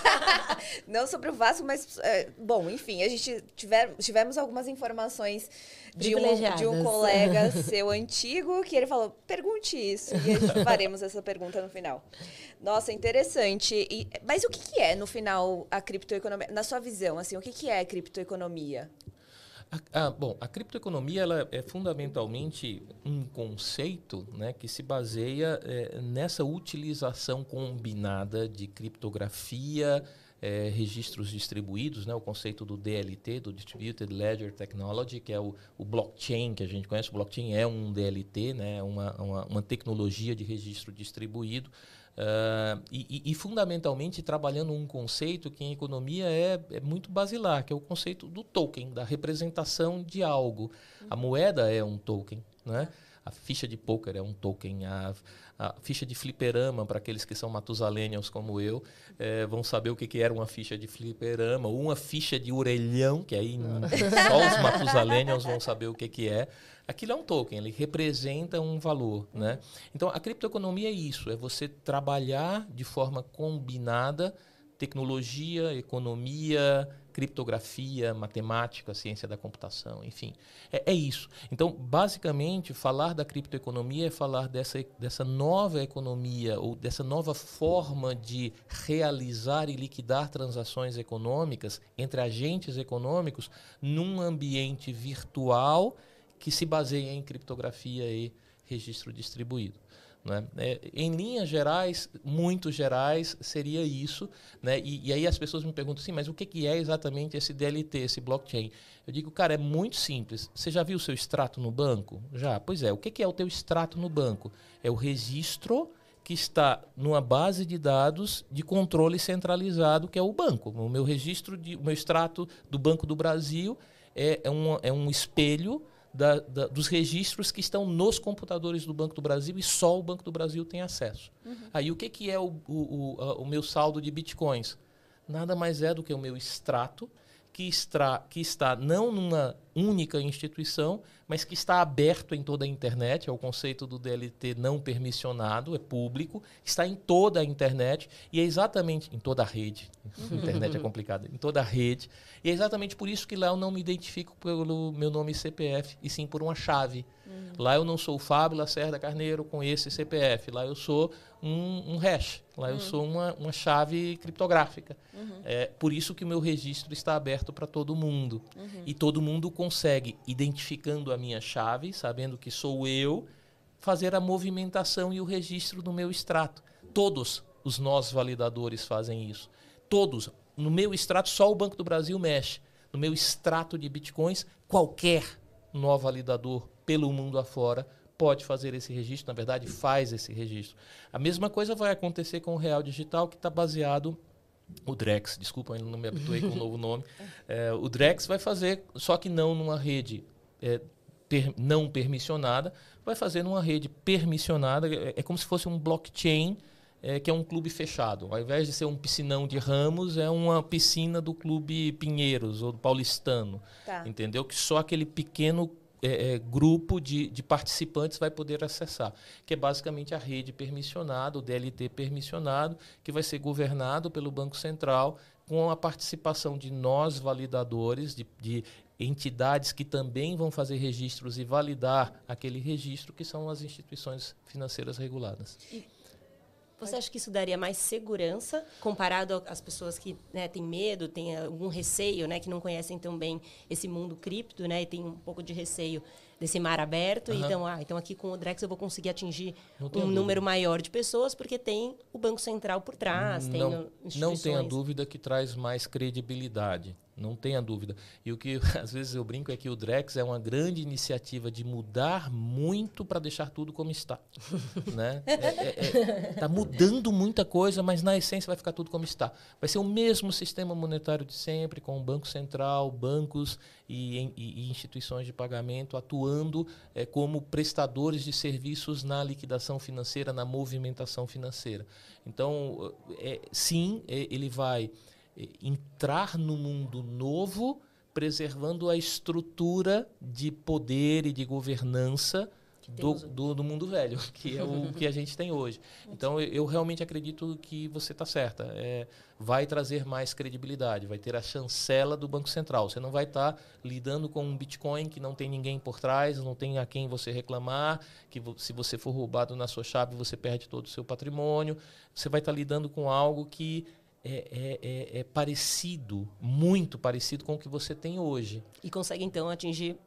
Não sobre o Vasco, mas, é, bom, enfim, a gente tiver, tivemos algumas informações de um, de um colega seu antigo que ele falou, pergunte isso. E a gente faremos essa pergunta no final. Nossa, interessante. E, mas o que, que é, no final, a criptoeconomia? Na sua visão, assim, o que, que é a criptoeconomia? Ah, bom, a criptoeconomia ela é fundamentalmente um conceito né, que se baseia é, nessa utilização combinada de criptografia, é, registros distribuídos, né, o conceito do DLT, do Distributed Ledger Technology, que é o, o blockchain que a gente conhece. O blockchain é um DLT, né, uma, uma, uma tecnologia de registro distribuído. Uh, e, e, fundamentalmente trabalhando um conceito que em economia é, é, muito basilar, que é o conceito do token, da representação de algo. A moeda é um token, né? a ficha de poker é um token, a, a ficha de fliperama, para aqueles que são matusalenials como eu, é, vão saber o que, que era uma ficha de fliperama, uma ficha de orelhão, que aí só os matusalenials vão saber o que, que é aquilo é um token, ele representa um valor. Né? Então, a criptoeconomia é isso, é você trabalhar de forma combinada tecnologia, economia, criptografia, matemática, ciência da computação, enfim. É, é, isso. Então, basicamente, falar da criptoeconomia é falar dessa, dessa nova economia ou dessa nova forma de realizar e liquidar transações econômicas entre agentes econômicos num ambiente virtual que se baseia em criptografia e registro distribuído. Né? É, em linhas gerais, muito gerais, seria isso. Né? E, e, aí as pessoas me perguntam assim, mas o que, que é exatamente esse DLT, esse blockchain? Eu digo, cara, é muito simples. Você já viu o seu extrato no banco? Já. Pois é, o que, que é o teu extrato no banco? É o registro que está numa base de dados de controle centralizado, que é o banco. O meu registro, de, o meu extrato do Banco do Brasil é, é, um, é um espelho da, da, dos registros que estão nos computadores do Banco do Brasil e só o Banco do Brasil tem acesso. Uhum. Aí o que, que é o, o, o, o meu saldo de bitcoins? Nada mais é do que o meu extrato que, extra, que está não numa única instituição, mas que está aberto em toda a internet, é o conceito do DLT não permissionado, é público, está em toda a internet e é exatamente em toda a rede. Internet é complicado, em toda a rede. E é exatamente por isso que lá eu não me identifico pelo meu nome CPF, e sim por uma chave. Uhum. Lá eu não sou o Fábio Lacerda Carneiro com esse CPF, lá eu sou um, um hash. Lá eu uhum. sou uma, uma chave criptográfica. Uhum. É por isso que o meu registro está aberto para todo mundo. Uhum. E todo mundo consegue, identificando a minha chave, sabendo que sou eu, fazer a movimentação e o registro do meu extrato. Todos os nós validadores fazem isso. Todos. No meu extrato, só o Banco do Brasil mexe. No meu extrato de bitcoins, qualquer nó validador pelo mundo afora pode fazer esse registro, na verdade, faz esse registro. A mesma coisa vai acontecer com o Real Digital, que está baseado. O Drex, desculpa, ainda não me habituei com o novo nome. É, o Drex vai fazer, só que não numa rede é, per, não permissionada, vai fazer numa rede permissionada. É, é como se fosse um blockchain é, que é um clube fechado. Ao invés de ser um piscinão de Ramos, é uma piscina do clube Pinheiros ou do Paulistano. Tá. Entendeu? Que só aquele pequeno é, é, grupo de, de participantes vai poder acessar, que é basicamente a rede permissionada, o DLT permissionado, que vai ser governado pelo Banco Central com a participação de nós validadores, de, de entidades que também vão fazer registros e validar aquele registro, que são as instituições financeiras reguladas. E você acha que isso daria mais segurança comparado às pessoas que né, têm medo, têm algum receio, né, que não conhecem tão bem esse mundo cripto, né, e tem um pouco de receio desse mar aberto? Uhum. Então, ah, então aqui com o Drex eu vou conseguir atingir um dúvida. número maior de pessoas porque tem o Banco Central por trás, não, tem instituições. Não tenha dúvida que traz mais credibilidade. Não tenha dúvida. E o que às vezes eu brinco é que o Drex é uma grande iniciativa de mudar muito para deixar tudo como está. né? Está é, é, é, tá mudando muita coisa, mas na essência vai ficar tudo como está. Vai ser o mesmo sistema monetário de sempre, com o Banco Central, bancos e, e, e instituições de pagamento atuando é, como prestadores de serviços na liquidação financeira, na movimentação financeira. Então, é, sim, é, ele vai entrar no mundo novo, preservando a estrutura de poder e de governança do, do, do, mundo velho, que é o que a gente tem hoje. Então, eu, eu realmente acredito que você está certa. É, vai trazer mais credibilidade, vai ter a chancela do Banco Central. Você não vai estar tá lidando com um Bitcoin que não tem ninguém por trás, não tem a quem você reclamar, que se você for roubado na sua chave, você perde todo o seu patrimônio. Você vai estar tá lidando com algo que é, é, é, é, parecido, muito parecido com o que você tem hoje. E consegue, então, atingir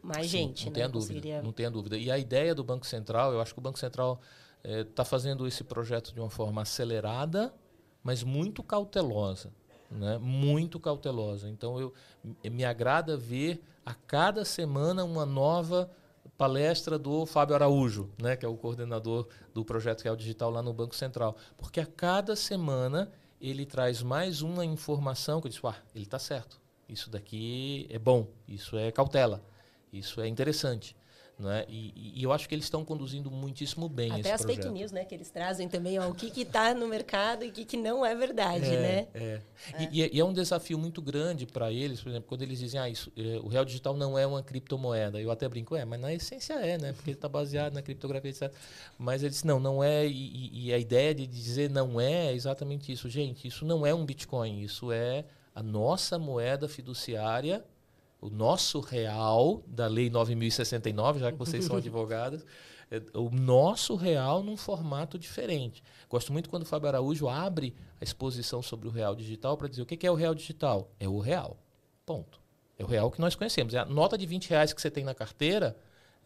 mais Sim, gente. Não né? tenha dúvida. Conseguiria... Não tenha dúvida. E a ideia do Banco Central, eu acho que o Banco Central está é, fazendo esse projeto de uma forma acelerada, mas muito cautelosa. Né? Muito cautelosa. Então, eu, me agrada ver a cada semana uma nova palestra do Fábio Araújo, né, que é o coordenador do projeto Real Digital lá no Banco Central. Porque a cada semana ele traz mais uma informação que eu disse, ah, ele está certo. Isso daqui é bom, isso é cautela, isso é interessante. Né? E, e eu acho que eles estão conduzindo muitíssimo bem Até esse as projeto. fake news, né? Que eles trazem também, ó, o que está no mercado e o que, que não é verdade, é, né? É. é. E, e, é um desafio muito grande para eles, por exemplo, quando eles dizem, ah, isso, é, o real digital não é uma criptomoeda. Eu até brinco, é, mas na essência é, né? Porque ele está baseado na criptografia, etc. Mas eles não, não é. E, e a ideia de dizer não é é exatamente isso. Gente, isso não é um Bitcoin, isso é a nossa moeda fiduciária o nosso real da Lei 9069, já que vocês são advogadas, é, o nosso real num formato diferente. Gosto muito quando o Fábio Araújo abre a exposição sobre o real digital para dizer o que é o real digital. É o real. Ponto. É o real que nós conhecemos. É a nota de 20 reais que você tem na carteira,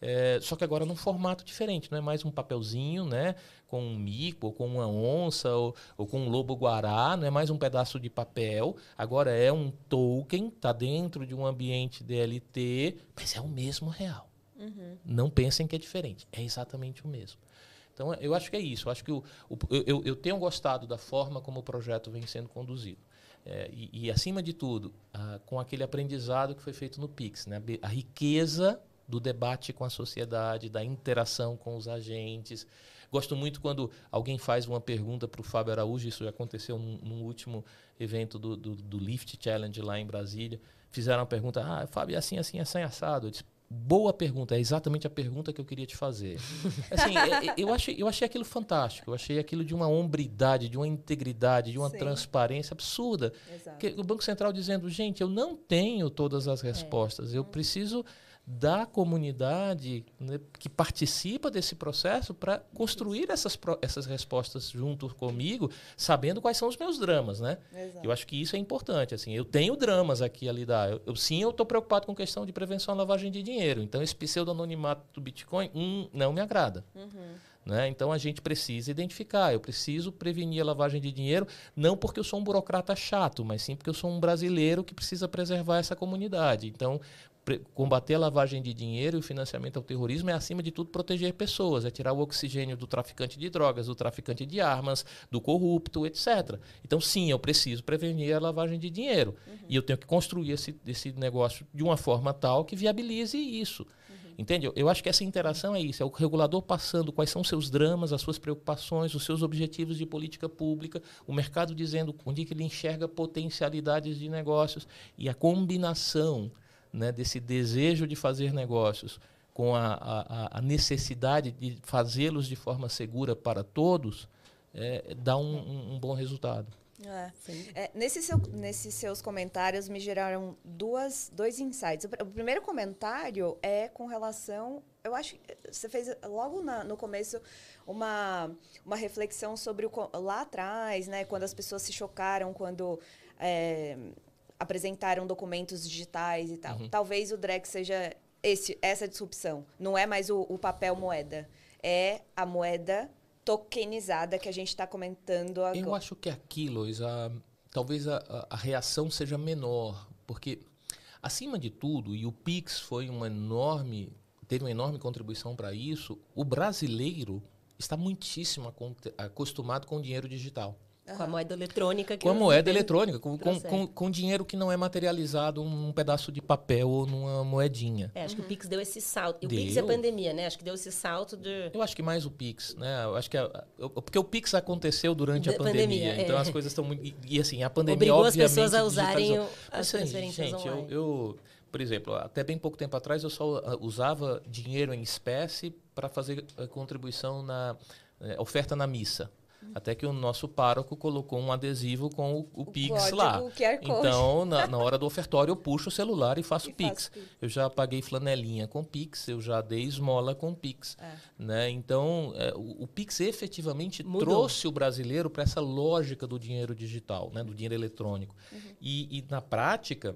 é, só que agora num formato diferente, não é mais um papelzinho, né? Com um mico, ou com uma onça, ou, ou com um lobo-guará, não é mais um pedaço de papel. Agora é um token, está dentro de um ambiente DLT, mas é o mesmo real. Uhum. Não pensem que é diferente, é exatamente o mesmo. Então, eu acho que é isso. Eu acho que o, o eu, eu tenho gostado da forma como o projeto vem sendo conduzido. É, e, e, acima de tudo, ah, com aquele aprendizado que foi feito no Pix, né? a riqueza do debate com a sociedade, da interação com os agentes. Gosto muito quando alguém faz uma pergunta para o Fábio Araújo, isso já aconteceu no, último evento do, do, do, Lift Challenge lá em Brasília. Fizeram uma pergunta, ah, Fábio, é assim, assim, assim, assado. Eu disse, Boa pergunta, é exatamente a pergunta que eu queria te fazer. Assim, é, é, eu, achei, eu achei aquilo fantástico, eu achei aquilo de uma hombridade, de uma integridade, de uma Sim. transparência absurda. o Banco Central dizendo, gente, eu não tenho todas as é. respostas, é. eu preciso da comunidade né, que participa desse processo para construir essas, essas respostas junto comigo, sabendo quais são os meus dramas, né? Exato. Eu acho que isso é importante. Assim, eu tenho dramas aqui a lidar. Eu, eu sim, eu estou preocupado com questão de prevenção à lavagem de dinheiro. Então, esse pseudo-anonimato do Bitcoin hum, não me agrada. Uhum. Né? Então a gente precisa identificar. Eu preciso prevenir a lavagem de dinheiro, não porque eu sou um burocrata chato, mas sim porque eu sou um brasileiro que precisa preservar essa comunidade. Então combater a lavagem de dinheiro e o financiamento ao terrorismo é, acima de tudo, proteger pessoas, é tirar o oxigênio do traficante de drogas, do traficante de armas, do corrupto, etc. Então, sim, eu preciso prevenir a lavagem de dinheiro. Uhum. E eu tenho que construir esse, esse negócio de uma forma tal que viabilize isso. Uhum. Entende? Eu acho que essa interação é isso: é o regulador passando quais são seus dramas, as suas preocupações, os seus objetivos de política pública, o mercado dizendo onde que ele enxerga potencialidades de negócios e a combinação né, desse desejo de fazer negócios com a, a, a necessidade de fazê-los de forma segura para todos, é, dá um, um, um, bom resultado. É. É, nesse seu, nesses seus comentários me geraram duas, dois insights. O, primeiro comentário é com relação. Eu acho que você fez logo na, no começo uma, uma reflexão sobre o, lá atrás, né, quando as pessoas se chocaram, quando. É, apresentaram documentos digitais e tal. Uhum. Talvez o Drex seja esse, essa disrupção. Não é mais o, o papel moeda. É a moeda tokenizada que a gente está comentando agora. Eu acho que aquilo, a, talvez a, a, a, reação seja menor, porque acima de tudo, e o Pix foi uma enorme, teve uma enorme contribuição para isso, o brasileiro está muitíssimo acostumado com o dinheiro digital. Com a moeda eletrônica. com a moeda eletrônica, com, com, com, com, dinheiro que não é materializado num pedaço de papel ou numa moedinha. É, acho uhum. que o Pix deu esse salto. E o Pix é a pandemia, né? Acho que deu esse salto de... Eu acho que mais o Pix, né? Eu acho que... A, eu, porque o Pix aconteceu durante a pandemia. pandemia então é. as coisas estão muito... E, assim, a pandemia, Obrigou obviamente... as pessoas a usarem o, as assim, transferências gente, online. eu... eu por exemplo, até bem pouco tempo atrás eu só ah, usava dinheiro em espécie para fazer contribuição na eh, oferta na missa. Até que o nosso pároco colocou um adesivo com o, o, o Pix lá. Então, na, na, hora do ofertório, eu puxo o celular e faço e Pix. Faço eu já paguei flanelinha com Pix, eu já dei esmola com Pix. É. Né? Então, é, o, o, Pix efetivamente Mudou. trouxe o brasileiro para essa lógica do dinheiro digital, né? do dinheiro eletrônico. Uhum. E, e, na prática,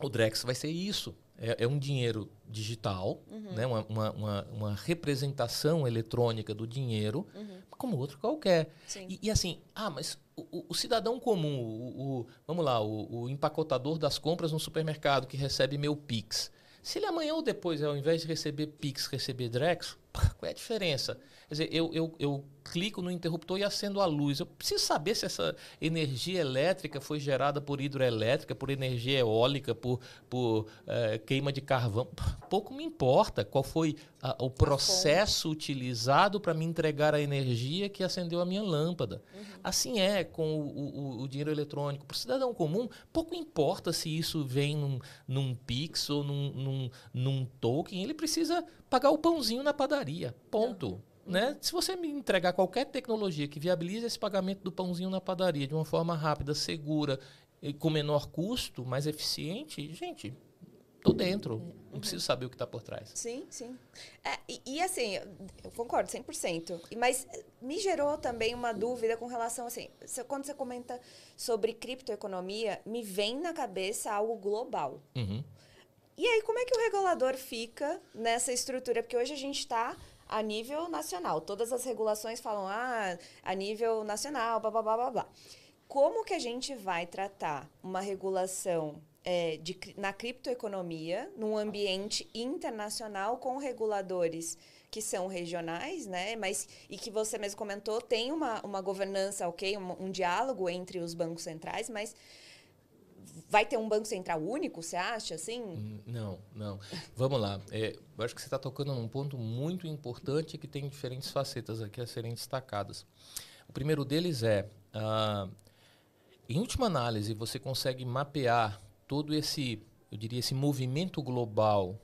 o Drex vai ser isso. É, é um dinheiro digital, uhum. né? Uma, uma, uma, uma, representação eletrônica do dinheiro, uhum. como outro qualquer. E, e, assim, ah, mas o, o cidadão comum, o, o, vamos lá, o, empacotador das compras no supermercado que recebe meu Pix, se ele amanhã ou depois, ao invés de receber Pix, receber Drex, qual é a diferença? Quer dizer, eu, eu, eu clico no interruptor e acendo a luz. Eu preciso saber se essa energia elétrica foi gerada por hidroelétrica, por energia eólica, por, por é, queima de carvão. Pouco me importa qual foi a, o processo utilizado para me entregar a energia que acendeu a minha lâmpada. Uhum. Assim é com o, o, o dinheiro eletrônico. Para o cidadão comum, pouco importa se isso vem num, num Pix ou num, num, num token. Ele precisa pagar o pãozinho na padaria. Ponto. Uhum. Né? Se você me entregar qualquer tecnologia que viabilize esse pagamento do pãozinho na padaria de uma forma rápida, segura, e com menor custo, mais eficiente, gente, tô dentro. Não preciso saber o que está por trás. Sim, sim. É, e, e, assim, eu concordo 100%. Mas me gerou também uma dúvida com relação, assim, quando você comenta sobre criptoeconomia, me vem na cabeça algo global. Uhum. E aí, como é que o regulador fica nessa estrutura? Porque hoje a gente está a nível nacional. Todas as regulações falam, ah, a nível nacional, blá, blá, blá, blá, blá. Como que a gente vai tratar uma regulação é, de, na criptoeconomia, num ambiente internacional com reguladores que são regionais, né? Mas e que você mesmo comentou, tem uma, uma governança, ok, um, um diálogo entre os bancos centrais, mas vai ter um banco central único, você acha, assim? Hum, não, não. Vamos lá. É, eu acho que você está tocando num ponto muito importante que tem diferentes facetas aqui a serem destacadas. O primeiro deles é, ah, em última análise, você consegue mapear todo esse, eu diria, esse movimento global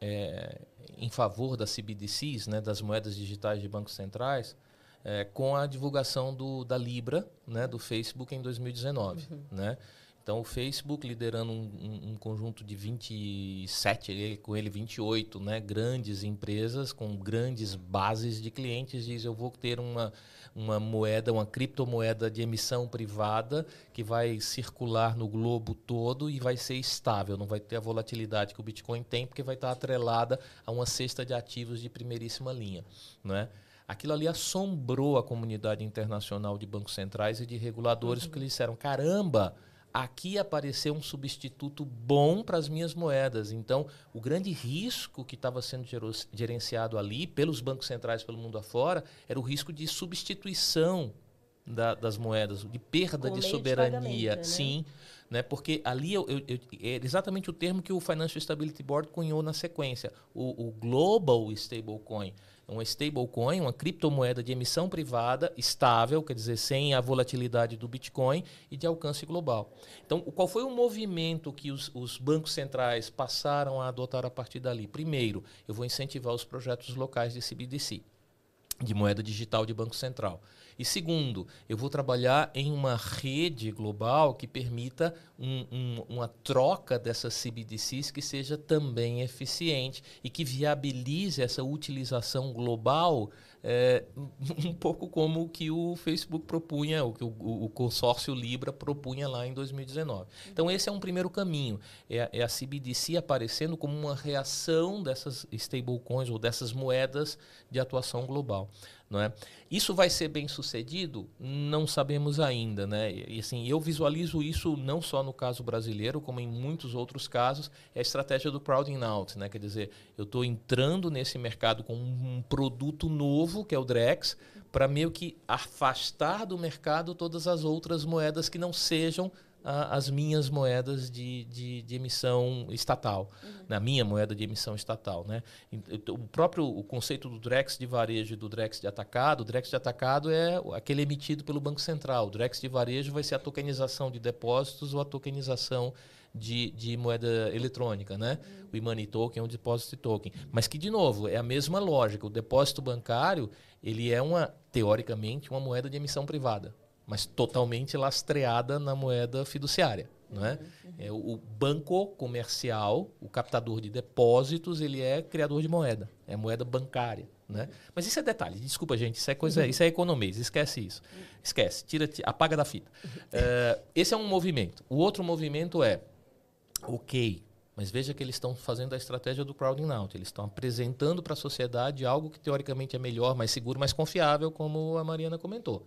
é, em favor das CBDCs, né, das moedas digitais de bancos centrais, é, com a divulgação do, da Libra, né, do Facebook em 2019, uhum. né? Então, o Facebook liderando um, um, um, conjunto de 27, com ele 28, né, grandes empresas com grandes bases de clientes, diz: Eu vou ter uma, uma moeda, uma criptomoeda de emissão privada que vai circular no globo todo e vai ser estável, não vai ter a volatilidade que o Bitcoin tem, porque vai estar atrelada a uma cesta de ativos de primeiríssima linha. Né? Aquilo ali assombrou a comunidade internacional de bancos centrais e de reguladores, uhum. porque eles disseram: caramba! Aqui apareceu um substituto bom para as minhas moedas. Então, o grande risco que estava sendo gerenciado ali pelos bancos centrais pelo mundo afora era o risco de substituição da, das moedas, de perda de soberania. De né? Sim, né? porque ali eu, eu, eu, é exatamente o termo que o Financial Stability Board cunhou na sequência, o, o Global Stablecoin uma stablecoin, uma criptomoeda de emissão privada estável, quer dizer, sem a volatilidade do Bitcoin e de alcance global. Então, qual foi o movimento que os, os bancos centrais passaram a adotar a partir dali? Primeiro, eu vou incentivar os projetos locais de CBDC, de moeda digital de Banco Central. E segundo, eu vou trabalhar em uma rede global que permita um, um, uma troca dessas CBDCs que seja também eficiente e que viabilize essa utilização global é, um pouco como o que o Facebook propunha, o que o, o, consórcio Libra propunha lá em 2019. Então, esse é um primeiro caminho. É, é a CBDC aparecendo como uma reação dessas stablecoins ou dessas moedas de atuação global. Não é? Isso vai ser bem sucedido? Não sabemos ainda. Né? E, assim, eu visualizo isso não só no caso brasileiro, como em muitos outros casos, é a estratégia do crowding out. Né? Quer dizer, eu estou entrando nesse mercado com um produto novo, que é o Drex, para meio que afastar do mercado todas as outras moedas que não sejam a, as minhas moedas de, de, de emissão estatal, uhum. na minha moeda de emissão estatal. Né? O próprio o conceito do Drex de varejo e do Drex de atacado, o Drex de atacado é aquele emitido pelo Banco Central. O Drex de varejo vai ser a tokenização de depósitos ou a tokenização de, de moeda eletrônica, né? Uhum. O e-money token ou o deposit token. Mas que, de novo, é a mesma lógica. O depósito bancário, ele é uma, teoricamente, uma moeda de emissão privada mas totalmente lastreada na moeda fiduciária. Não é? é o banco comercial, o captador de depósitos, ele é criador de moeda, é moeda bancária. Né? Mas isso é detalhe, desculpa, gente, isso é coisa, isso é economês, esquece isso. Esquece, tira, apaga da fita. Uh, esse é um movimento. O outro movimento é, ok, mas veja que eles estão fazendo a estratégia do crowding out. Eles estão apresentando para a sociedade algo que teoricamente é melhor, mais seguro, mais confiável, como a Mariana comentou.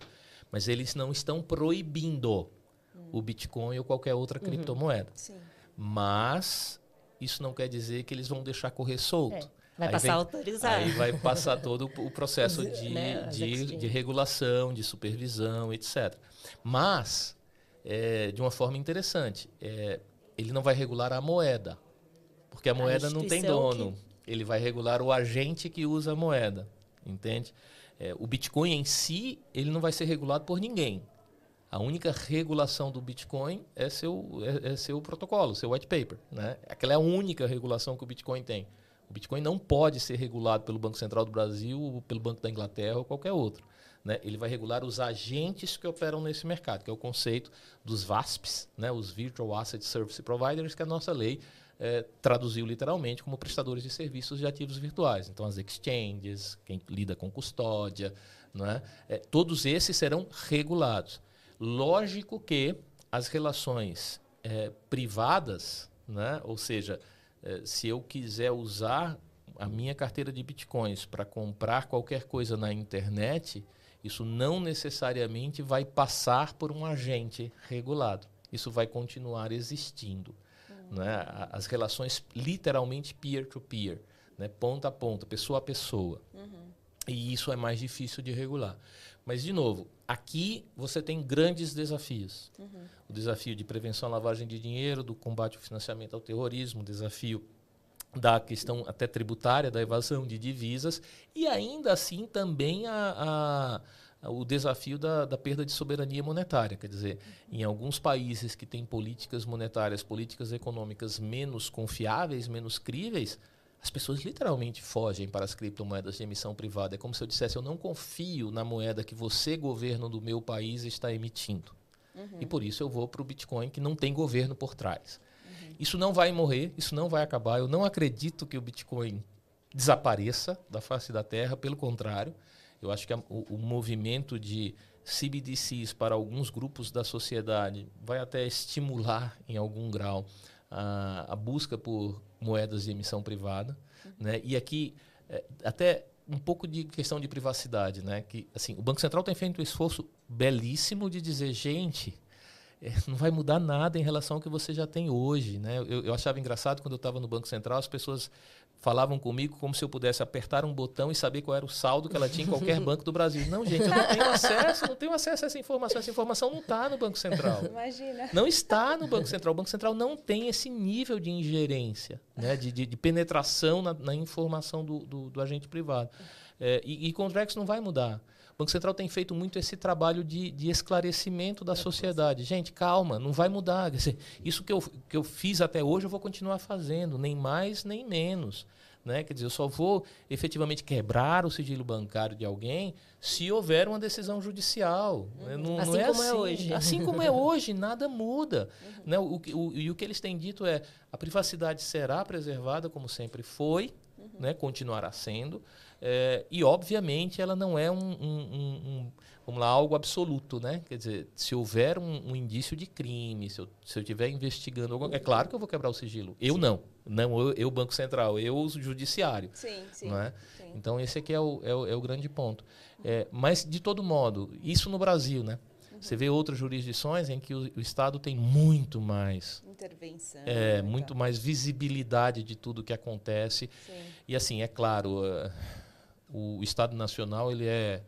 Mas eles não estão proibindo hum. o Bitcoin ou qualquer outra uhum. criptomoeda. Sim. Mas isso não quer dizer que eles vão deixar correr solto. É. Vai aí passar vem, autorizado. Aí vai passar todo o processo de, né? de, de, regulação, de supervisão, etc. Mas, é, de uma forma interessante, é, ele não vai regular a moeda, porque a, a moeda não tem dono. Que... Ele vai regular o agente que usa a moeda, entende? É, o Bitcoin em si, ele não vai ser regulado por ninguém. A única regulação do Bitcoin é seu, é, é seu protocolo, seu white paper. Né? Aquela é a única regulação que o Bitcoin tem. O Bitcoin não pode ser regulado pelo Banco Central do Brasil, pelo Banco da Inglaterra ou qualquer outro. Né? Ele vai regular os agentes que operam nesse mercado, que é o conceito dos VASPs, né? os Virtual Asset Service Providers, que é a nossa lei é, traduziu literalmente como prestadores de serviços de ativos virtuais. Então, as exchanges, quem lida com custódia, não é? é todos esses serão regulados. Lógico que as relações é, privadas, né? ou seja, é, se eu quiser usar a minha carteira de bitcoins para comprar qualquer coisa na internet, isso não necessariamente vai passar por um agente regulado. Isso vai continuar existindo né? as relações literalmente peer-to-peer. né? ponta a ponta, pessoa a pessoa. Uhum. E isso é mais difícil de regular. Mas, de novo, aqui você tem grandes desafios. Uhum. O desafio de prevenção à lavagem de dinheiro, do combate ao financiamento ao terrorismo, o desafio da questão até tributária, da evasão de divisas, e ainda assim também a, a, o desafio da, da, perda de soberania monetária. Quer dizer, em alguns países que têm políticas monetárias, políticas econômicas menos confiáveis, menos críveis, as pessoas literalmente fogem para as criptomoedas de emissão privada. É como se eu dissesse: eu não confio na moeda que você, governo do meu país, está emitindo. Uhum. E por isso eu vou para o Bitcoin, que não tem governo por trás. Uhum. Isso não vai morrer, isso não vai acabar. Eu não acredito que o Bitcoin desapareça da face da Terra, pelo contrário. Eu acho que a, o, o movimento de CBDCs para alguns grupos da sociedade vai até estimular, em algum grau, a, a busca por moedas de emissão privada, uhum. né? E aqui é, até um pouco de questão de privacidade, né? Que assim, o Banco Central tem feito um esforço belíssimo de dizer, gente, é, não vai mudar nada em relação ao que você já tem hoje, né? Eu, eu achava engraçado quando eu estava no Banco Central, as pessoas falavam comigo como se eu pudesse apertar um botão e saber qual era o saldo que ela tinha em qualquer banco do Brasil. Não, gente, eu não tenho acesso, não tenho acesso a essa informação. Essa informação não está no Banco Central. Imagina. Não está no Banco Central. O Banco Central não tem esse nível de ingerência, né, de, de, de penetração na, na informação do, do, do, agente privado. É, e, e com o Drex não vai mudar. O Banco Central tem feito muito esse trabalho de, de esclarecimento da sociedade. Gente, calma, não vai mudar. Isso que eu, que eu fiz até hoje, eu vou continuar fazendo, nem mais nem menos. Né? Quer dizer, eu só vou efetivamente quebrar o sigilo bancário de alguém se houver uma decisão judicial. Né? Uhum. Não, assim não é como é assim. é hoje. Assim como é hoje, nada muda. Uhum. Né? O, o, e o que eles têm dito é a privacidade será preservada como sempre foi, uhum. né? continuará sendo. É, e, obviamente, ela não é um, um, um, vamos lá, algo absoluto, né? Quer dizer, se houver um, indício de crime, se eu, se eu estiver investigando, é claro que eu vou quebrar o sigilo. Eu sim. não. Não eu, eu, Banco Central, eu, o Judiciário. Sim, sim. É? sim. Então, esse aqui é o, é o, é o grande ponto. É, mas, de todo modo, isso no Brasil, né? Uhum. Você vê outras jurisdições em que o, o Estado tem muito mais intervenção, é muito mais visibilidade de tudo que acontece. Sim. E assim, é claro, uh, o Estado Nacional ele é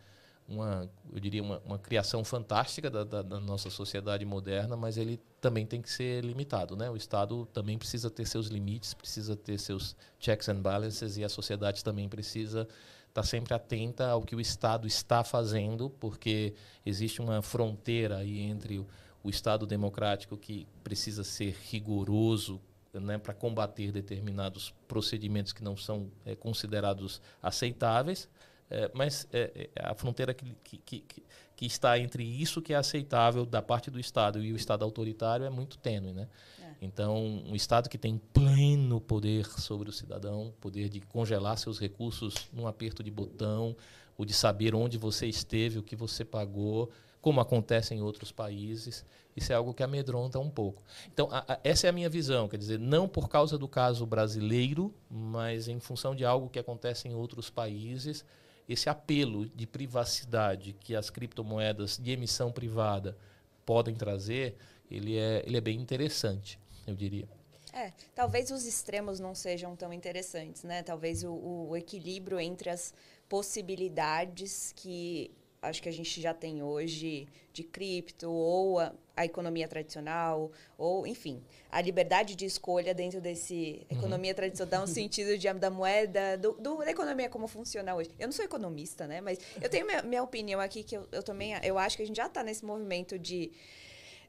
uma, eu diria, uma, uma criação fantástica da, da, da, nossa sociedade moderna, mas ele também tem que ser limitado. Né? O Estado também precisa ter seus limites, precisa ter seus checks and balances e a sociedade também precisa estar tá sempre atenta ao que o Estado está fazendo, porque existe uma fronteira aí entre o, o Estado democrático que precisa ser rigoroso né, para combater determinados procedimentos que não são é, considerados aceitáveis, é, mas é, é, a fronteira que, que, que, que, está entre isso que é aceitável da parte do Estado e o Estado autoritário é muito tênue. Né? É. Então, um Estado que tem pleno poder sobre o cidadão, poder de congelar seus recursos num aperto de botão, ou de saber onde você esteve, o que você pagou, como acontece em outros países. Isso é algo que amedronta um pouco. Então, a, a, essa é a minha visão, quer dizer, não por causa do caso brasileiro, mas em função de algo que acontece em outros países, esse apelo de privacidade que as criptomoedas de emissão privada podem trazer, ele é, ele é bem interessante, eu diria. É, talvez os extremos não sejam tão interessantes, né? Talvez o, o equilíbrio entre as possibilidades que acho que a gente já tem hoje de cripto ou a, a, economia tradicional ou enfim a liberdade de escolha dentro desse uhum. economia tradicional no sentido de, da moeda do, do, da economia como funciona hoje eu não sou economista né mas eu tenho minha, minha opinião aqui que eu, eu também eu acho que a gente já está nesse movimento de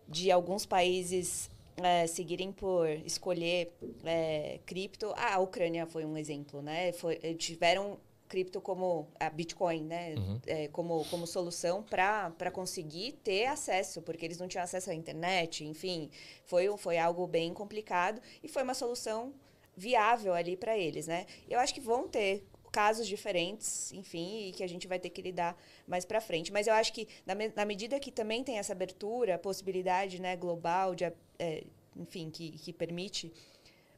de alguns países é, seguirem por escolher é, cripto. Ah, a Ucrânia foi um exemplo, né? Foi, tiveram cripto como a Bitcoin, né? Uhum. É, como, como solução para conseguir ter acesso, porque eles não tinham acesso à internet, enfim, foi, foi algo bem complicado e foi uma solução viável ali para eles, né? Eu acho que vão ter casos diferentes, enfim, e que a gente vai ter que lidar mais para frente. Mas eu acho que na, me, na medida que também tem essa abertura, possibilidade, né, global de, é, enfim, que, que permite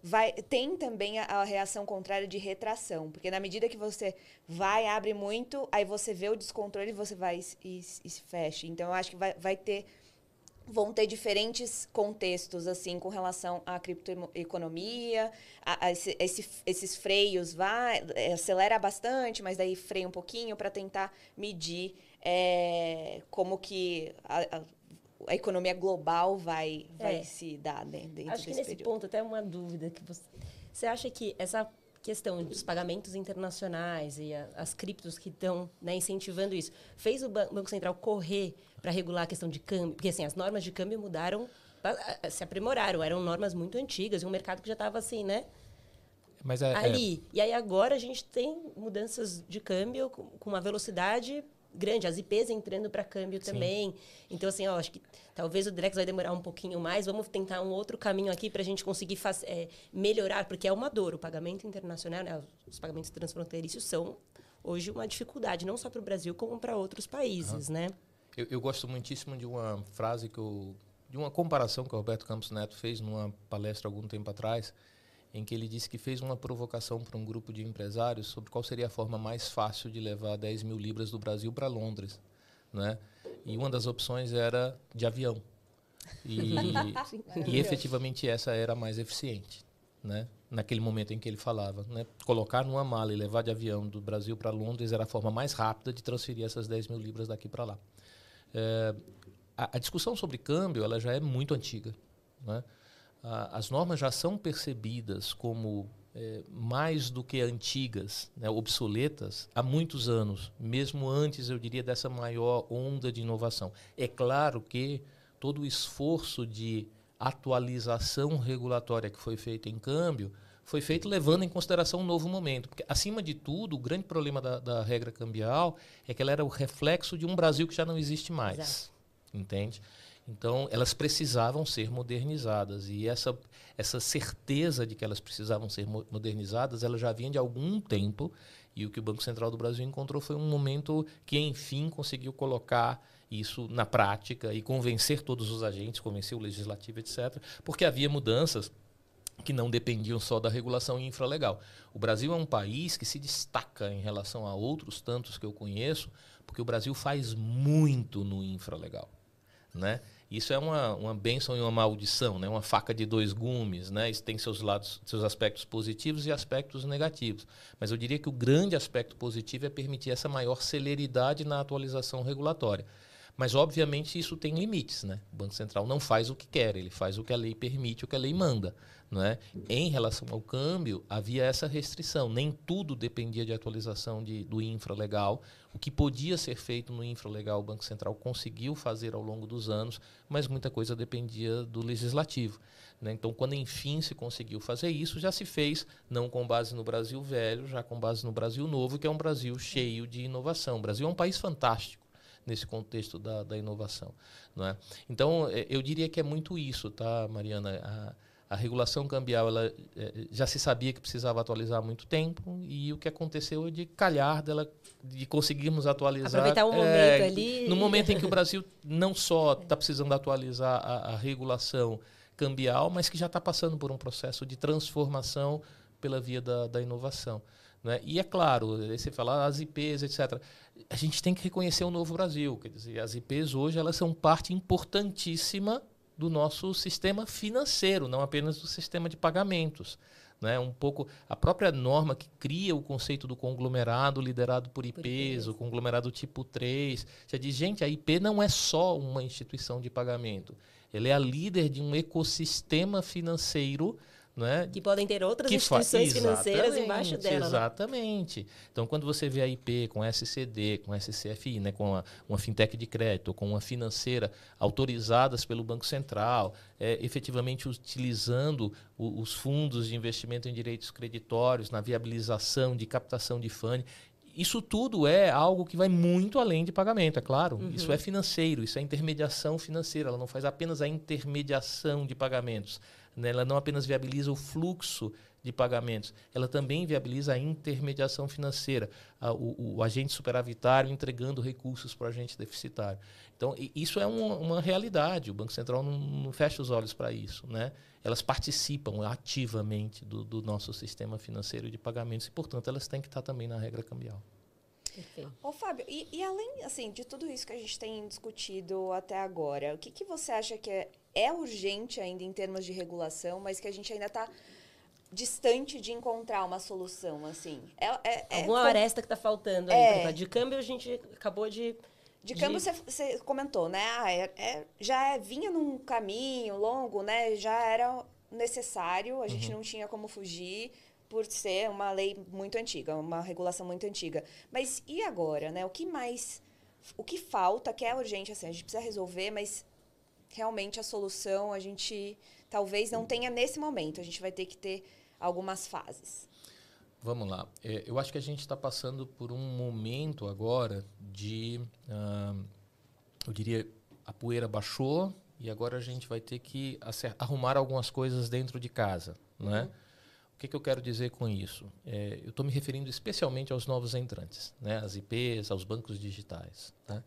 vai, tem também a, a, reação contrária de retração. Porque na medida que você vai, abre muito, aí você vê o descontrole e você vai e, e, e se fecha. Então, eu acho que vai, vai ter vão ter diferentes contextos assim com relação à criptoeconomia, a, a esse, esse, esses freios vai é, acelera bastante, mas daí freia um pouquinho para tentar medir é, como que a, a, economia global vai, vai é. se dar né, dentro Acho que nesse período. ponto até uma dúvida que você, você acha que essa questão dos pagamentos internacionais e a, as criptos que estão né, incentivando isso, fez o Banco Central correr para regular a questão de câmbio? Porque assim, as normas de câmbio mudaram, se aprimoraram, eram normas muito antigas e um mercado que já estava assim, né? Mas é, ali. É... E aí agora a gente tem mudanças de câmbio com, com uma velocidade grande, as IPs entrando para câmbio Sim. também. Então, assim, ó, acho que talvez o Drex vai demorar um pouquinho mais. Vamos tentar um outro caminho aqui para a gente conseguir faz, é, melhorar, porque é uma dor. O pagamento internacional, né, os pagamentos transfronteiriços são hoje uma dificuldade, não só para o Brasil, como para outros países, uhum. né? Eu, eu, gosto muitíssimo de uma frase que eu... de uma comparação que o Roberto Campos Neto fez numa palestra algum tempo atrás, em que ele disse que fez uma provocação para um grupo de empresários sobre qual seria a forma mais fácil de levar 10 mil libras do Brasil para Londres. Né? E uma das opções era de avião. E, e efetivamente essa era a mais eficiente. Né? Naquele momento em que ele falava. Né? Colocar numa mala e levar de avião do Brasil para Londres era a forma mais rápida de transferir essas 10 mil libras daqui para lá. É, a, a, discussão sobre câmbio ela já é muito antiga. Né? As normas já são percebidas como é, mais do que antigas, né, obsoletas, há muitos anos, mesmo antes, eu diria, dessa maior onda de inovação. É claro que todo o esforço de atualização regulatória que foi feito em câmbio foi feito levando em consideração um novo momento. Porque, acima de tudo, o grande problema da, da regra cambial é que ela era o reflexo de um Brasil que já não existe mais. Exato. Entende? Então, elas precisavam ser modernizadas. E essa, essa certeza de que elas precisavam ser modernizadas, ela já vinha de algum tempo. E o que o Banco Central do Brasil encontrou foi um momento que, enfim, conseguiu colocar isso na prática e convencer todos os agentes, convencer o legislativo, etc., porque havia mudanças que não dependiam só da regulação infralegal. O Brasil é um país que se destaca em relação a outros tantos que eu conheço, porque o Brasil faz muito no infralegal né? Isso é uma, uma benção e uma maldição, né? Uma faca de dois gumes, né? Isso tem seus lados, seus aspectos positivos e aspectos negativos. Mas eu diria que o grande aspecto positivo é permitir essa maior celeridade na atualização regulatória. Mas, obviamente, isso tem limites. Né? O Banco Central não faz o que quer, ele faz o que a lei permite, o que a lei manda. Não é? Em relação ao câmbio, havia essa restrição. Nem tudo dependia de atualização de, do infralegal. O que podia ser feito no infralegal, o Banco Central conseguiu fazer ao longo dos anos, mas muita coisa dependia do legislativo. Né? Então, quando enfim se conseguiu fazer isso, já se fez não com base no Brasil velho, já com base no Brasil novo, que é um Brasil cheio de inovação. O Brasil é um país fantástico nesse contexto da, da inovação. Não é? Então, é, eu diria que é muito isso, tá, Mariana? A, a regulação cambial ela, é, já se sabia que precisava atualizar há muito tempo e o que aconteceu é de calhar dela, de conseguirmos atualizar. Aproveitar o é, momento ali. No momento em que o Brasil não só está precisando atualizar a, a regulação cambial, mas que já está passando por um processo de transformação pela via da, da inovação. Né? E é claro, você fala as IPs, etc. A gente tem que reconhecer o novo Brasil. Quer dizer, as IPs hoje elas são parte importantíssima do nosso sistema financeiro, não apenas do sistema de pagamentos. Né? Um pouco a própria norma que cria o conceito do conglomerado liderado por IPs, por o conglomerado tipo 3, já diz, gente, a IP não é só uma instituição de pagamento. Ela é a líder de um ecossistema financeiro né? Que podem ter outras que instituições financeiras embaixo dela. Né? Exatamente. Né? Então, quando você vê a IP com SCD, com SCFI, né? com uma, uma fintech de crédito, com uma financeira autorizadas pelo Banco Central, é, efetivamente utilizando o, os fundos de investimento em direitos creditórios, na viabilização de captação de funding, isso tudo é algo que vai muito além de pagamento, é claro. Uhum. Isso é financeiro, isso é intermediação financeira. Ela não faz apenas a intermediação de pagamentos né? Ela não apenas viabiliza o fluxo de pagamentos, ela também viabiliza a intermediação financeira, a, o, o, agente superavitário entregando recursos para o agente deficitário. Então, isso é uma, uma realidade, o Banco Central não, não fecha os olhos para isso. Né? Elas participam ativamente do, do nosso sistema financeiro de pagamentos e, portanto, elas têm que estar também na regra cambial. Perfeito. Ô, Fábio, e, e, além assim, de tudo isso que a gente tem discutido até agora, o que, que você acha que é, é urgente ainda em termos de regulação, mas que a gente ainda está distante de encontrar uma solução, assim? É, é, é Alguma aresta que está faltando aí. É. De câmbio, a gente acabou de... De câmbio, você comentou, né? Ah, é, é, já vinha num caminho longo, né? Já era necessário, a gente uhum. não tinha como fugir por ser uma lei muito antiga, uma regulação muito antiga. Mas e agora, né? O que mais... O que falta, que é urgente, assim, a gente precisa resolver, mas realmente a solução a gente talvez não tenha nesse momento. A gente vai ter que ter algumas fases. Vamos lá. É, eu acho que a gente está passando por um momento agora de, uh, eu diria, a poeira baixou e agora a gente vai ter que arrumar algumas coisas dentro de casa, né? O que, que eu quero dizer com isso? É, eu estou me referindo especialmente aos novos entrantes, né? As IPs, aos bancos digitais. Né?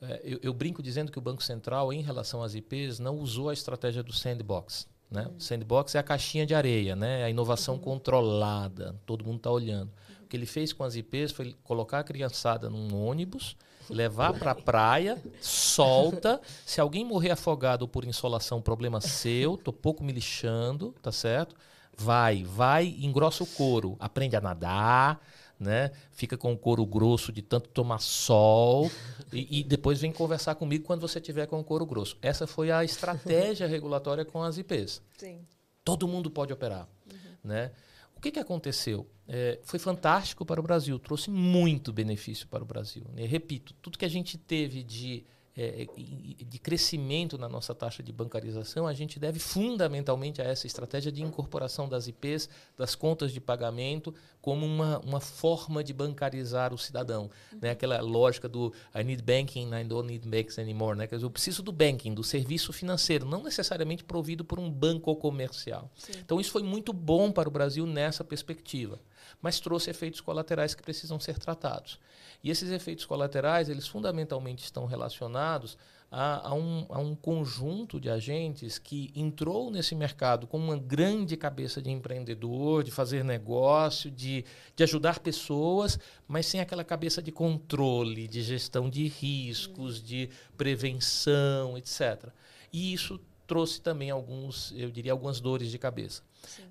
É, eu, eu, brinco dizendo que o Banco Central, em relação às IPs, não usou a estratégia do sandbox. Né? Uhum. O sandbox é a caixinha de areia, né? a inovação uhum. controlada, todo mundo está olhando. Uhum. O que ele fez com as IPs foi colocar a criançada num ônibus, levar para a praia, solta. Se alguém morrer afogado por insolação, problema seu, tô pouco me lixando, tá certo? Vai, vai, engrossa o couro, aprende a nadar, né? Fica com o couro grosso de tanto tomar sol e, e, depois vem conversar comigo quando você tiver com o couro grosso. Essa foi a estratégia regulatória com as IPs. Sim. Todo mundo pode operar, uhum. né? O que, que aconteceu? É, foi fantástico para o Brasil, trouxe muito benefício para o Brasil. Né? Repito, tudo que a gente teve de é, é de crescimento na nossa taxa de bancarização, a gente deve fundamentalmente a essa estratégia de incorporação das IPs, das contas de pagamento, como uma, uma forma de bancarizar o cidadão. Uhum. Né? Aquela lógica do I need banking, I don't need banks anymore. Né? Quer dizer, eu preciso do banking, do serviço financeiro, não necessariamente provido por um banco comercial. Sim. Então, isso foi muito bom para o Brasil nessa perspectiva, mas trouxe efeitos colaterais que precisam ser tratados. E esses efeitos colaterais, eles fundamentalmente estão relacionados a, a, um, a, um, conjunto de agentes que entrou nesse mercado com uma grande cabeça de empreendedor, de fazer negócio, de, de ajudar pessoas, mas sem aquela cabeça de controle, de gestão de riscos, de prevenção, etc. E isso trouxe também alguns, eu diria, algumas dores de cabeça.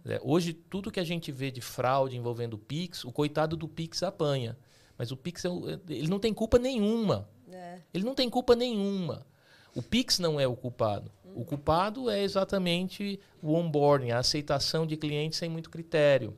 É, hoje, tudo que a gente vê de fraude envolvendo o Pix, o coitado do Pix apanha. Mas o Pix, ele não tem culpa nenhuma. É. Ele não tem culpa nenhuma. O Pix não é o culpado. Uhum. O culpado é exatamente o onboarding, a aceitação de clientes sem muito critério.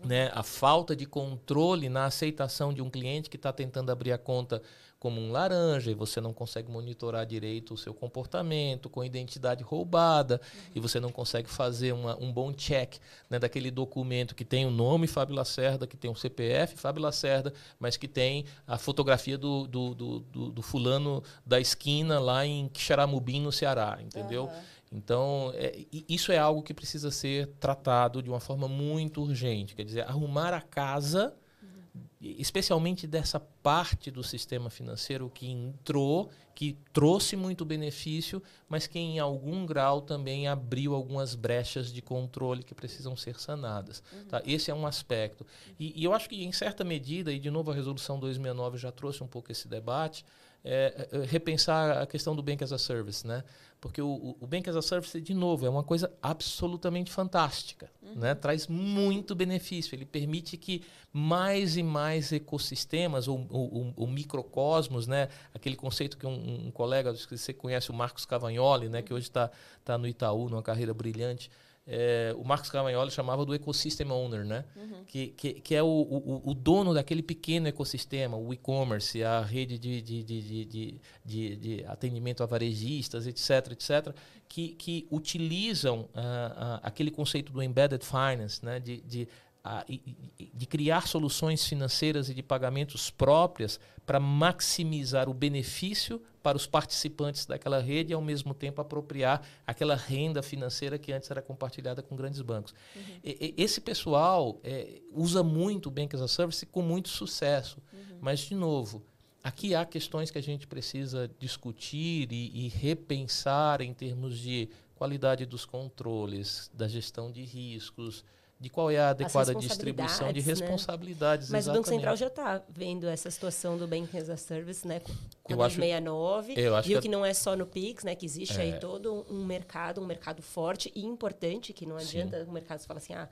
Uhum. Né? A falta de controle na aceitação de um cliente que está tentando abrir a conta como um laranja e você não consegue monitorar direito o seu comportamento com identidade roubada uhum. e você não consegue fazer uma, um bom check né, daquele documento que tem o nome Fábio Lacerda, que tem o CPF Fábio Lacerda, mas que tem a fotografia do, do, do, do, do fulano da esquina lá em Quixaramubim, no Ceará, entendeu? Uhum. Então, é, isso é algo que precisa ser tratado de uma forma muito urgente. Quer dizer, arrumar a casa especialmente dessa parte do sistema financeiro que entrou, que trouxe muito benefício, mas que em algum grau também abriu algumas brechas de controle que precisam ser sanadas. Uhum. Tá? Esse é um aspecto. E, e, eu acho que, em certa medida, e de novo a Resolução 269 já trouxe um pouco esse debate, é, é, repensar a questão do Bank as a Service, né? Porque o, o Bank as a Service, de novo, é uma coisa absolutamente fantástica. Uhum. Né? Traz muito benefício. Ele permite que mais e mais ecossistemas, ou, o microcosmos, né? aquele conceito que um, um colega, que você conhece, o Marcos Cavagnoli, né? que hoje está tá no Itaú, numa carreira brilhante, é, o Marcos Cavagnoli chamava do ecosystem owner, né? Uhum. Que, que, que, é o, o, o, dono daquele pequeno ecossistema, o e-commerce, a rede de, de, de, de, de, atendimento a varejistas, etc, etc, que, que utilizam uh, uh, aquele conceito do embedded finance, né? de, de de criar soluções financeiras e de pagamentos próprias para maximizar o benefício para os participantes daquela rede e, ao mesmo tempo, apropriar aquela renda financeira que antes era compartilhada com grandes bancos. Uhum. E, esse pessoal é, usa muito o Bank as a Service com muito sucesso, uhum. mas, de novo, aqui há questões que a gente precisa discutir e, e repensar em termos de qualidade dos controles, da gestão de riscos, de qual é a adequada distribuição de responsabilidades. Né? Mas exatamente. o Banco Central já está vendo essa situação do Banking as a Service, né? Com a 69, eu acho viu que, que, não é só no Pix, né? Que existe é. aí todo um mercado, um mercado forte e importante, que não adianta Sim. o mercado falar assim, ah,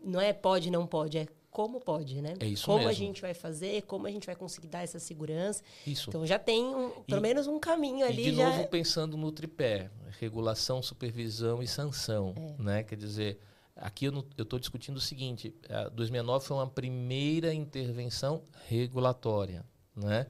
não é pode, não pode, é como pode, né? É isso como mesmo. a gente vai fazer, como a gente vai conseguir dar essa segurança. Isso. Então já tem um, pelo e, menos um caminho ali. E de já... novo pensando no tripé, regulação, supervisão e sanção, é. né? Quer dizer, aqui eu estou discutindo o seguinte: 2009 foi uma primeira intervenção regulatória, né?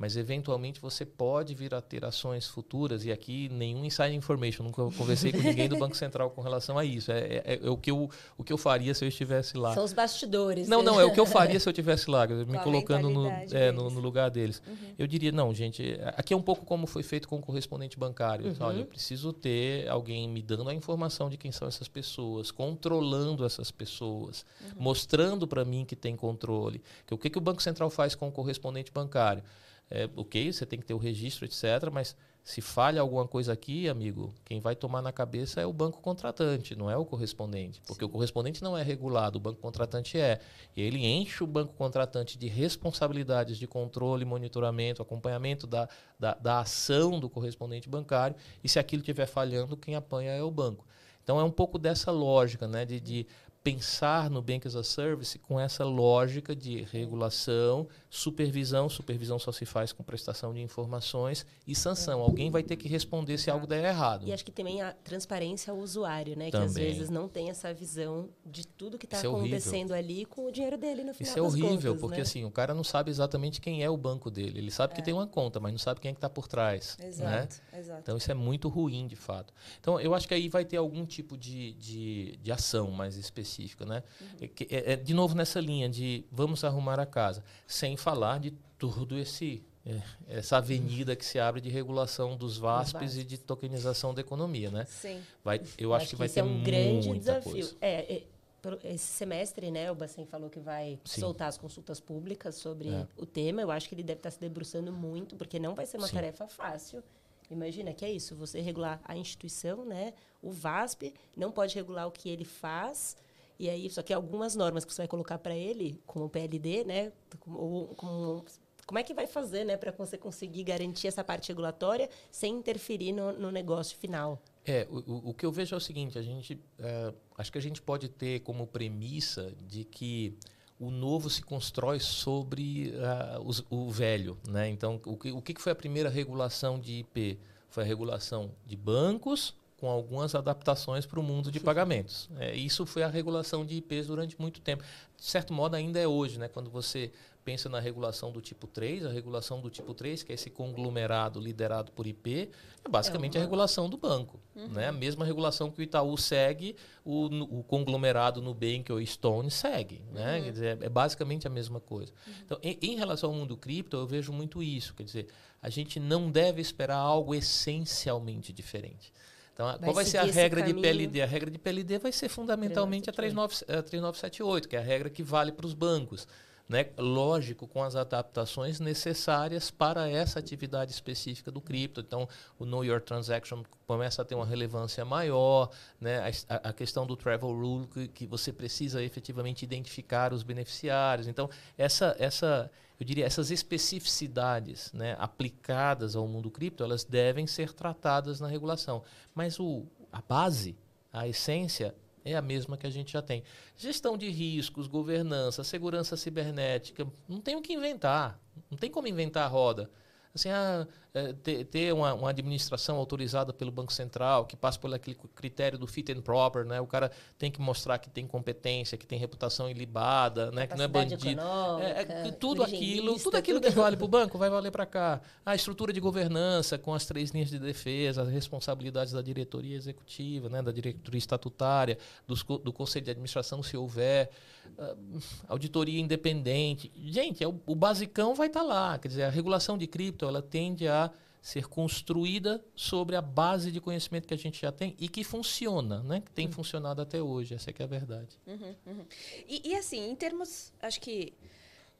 Mas eventualmente você pode vir a ter ações futuras, e aqui nenhum inside information, nunca conversei com ninguém do Banco Central com relação a isso. É, é, é, o, que eu, o que eu faria se eu estivesse lá. São os bastidores. Não, né? não, é o que eu faria se eu estivesse lá, me colocando no, é, no, no, lugar deles. Uhum. Eu diria, não, gente, aqui é um pouco como foi feito com o correspondente bancário. Uhum. Olha, eu preciso ter alguém me dando a informação de quem são essas pessoas, controlando essas pessoas, uhum. mostrando para mim que tem controle. Que o que, que o Banco Central faz com o correspondente bancário? É, ok, você tem que ter o registro, etc. Mas se falha alguma coisa aqui, amigo, quem vai tomar na cabeça é o banco contratante, não é o correspondente. Porque Sim. o correspondente não é regulado, o banco contratante é. E ele enche o banco contratante de responsabilidades de controle, monitoramento, acompanhamento da, da, da ação do correspondente bancário. E se aquilo estiver falhando, quem apanha é o banco. Então é um pouco dessa lógica, né? De, de pensar no Bank as a Service com essa lógica de regulação, supervisão. Supervisão só se faz com prestação de informações e sanção. Alguém vai ter que responder se algo der errado. E acho que também a transparência ao usuário, né? Também. Que às vezes não tem essa visão de tudo que está é acontecendo ali com o dinheiro dele no final Isso é horrível, contas, porque né? assim, o cara não sabe exatamente quem é o banco dele. Ele sabe é. que tem uma conta, mas não sabe quem é que está por trás. Exato, né? Exato. Então isso é muito ruim, de fato. Então eu acho que aí vai ter algum tipo de, de, de ação mais específica né? Uhum. É, é, de novo nessa linha de vamos arrumar a casa, sem falar de todo esse é, essa avenida que se abre de regulação dos VASPs e de tokenização da economia, né? Sim. Vai, eu acho, acho que, que vai ter é um grande desafio. Coisa. É, é, esse semestre, né, o Bacen falou que vai Sim. soltar as consultas públicas sobre é. o tema. Eu acho que ele deve estar se debruçando muito, porque não vai ser uma Sim. tarefa fácil. Imagina que é isso, você regular a instituição, né? O VASP não pode regular o que ele faz, e aí, só que algumas normas que você vai colocar para ele, como o PLD, né? Ou como, como é que vai fazer, né, para você conseguir garantir essa parte regulatória sem interferir no, no negócio final? É, o, o, que eu vejo é o seguinte, a gente, uh, acho que a gente pode ter como premissa de que o novo se constrói sobre uh, os, o velho, né? Então, o que, o que foi a primeira regulação de IP? Foi a regulação de bancos, com algumas adaptações para o mundo de pagamentos. É, isso foi a regulação de IPs durante muito tempo. De certo modo, ainda é hoje, né? quando você pensa na regulação do tipo 3, a regulação do tipo 3, que é esse conglomerado liderado por IP, é basicamente é a regulação do banco. Uhum. Né? A mesma regulação que o Itaú segue, o, o conglomerado Nubank ou Stone segue. Né? Uhum. Quer dizer, é, é basicamente a mesma coisa. Uhum. Então, em, em relação ao mundo cripto, eu vejo muito isso. Quer dizer, a gente não deve esperar algo essencialmente diferente. Então, vai qual vai ser a regra de PLD? A regra de PLD vai ser fundamentalmente 3978. a 3978, que é a regra que vale para os bancos. Né? Lógico, com as adaptações necessárias para essa atividade específica do cripto. Então, o Know Your Transaction começa a ter uma relevância maior, né? a, a questão do Travel Rule, que, que, você precisa efetivamente identificar os beneficiários. Então, essa, essa, eu diria, essas especificidades né, aplicadas ao mundo cripto, elas devem ser tratadas na regulação. Mas o, a base, a essência, é a mesma que a gente já tem. Gestão de riscos, governança, segurança cibernética, não tem o que inventar, não tem como inventar a roda assim, ah, é, ter, ter uma, uma, administração autorizada pelo Banco Central, que passa por aquele critério do fit and proper, né? O cara tem que mostrar que tem competência, que tem reputação ilibada, né? Que não é bandido. É, é, tudo aquilo, tudo aquilo que vale para o banco vai valer para cá. A estrutura de governança com as três linhas de defesa, as responsabilidades da diretoria executiva, né? Da diretoria estatutária, dos, do conselho de administração, se houver. Uh, auditoria independente. Gente, é o, o basicão vai estar tá lá. Quer dizer, a regulação de cripto ela tende a ser construída sobre a base de conhecimento que a gente já tem e que funciona, né? Que tem uhum. funcionado até hoje. Essa é que é a verdade. Uhum, uhum. E, e, assim, em termos, acho que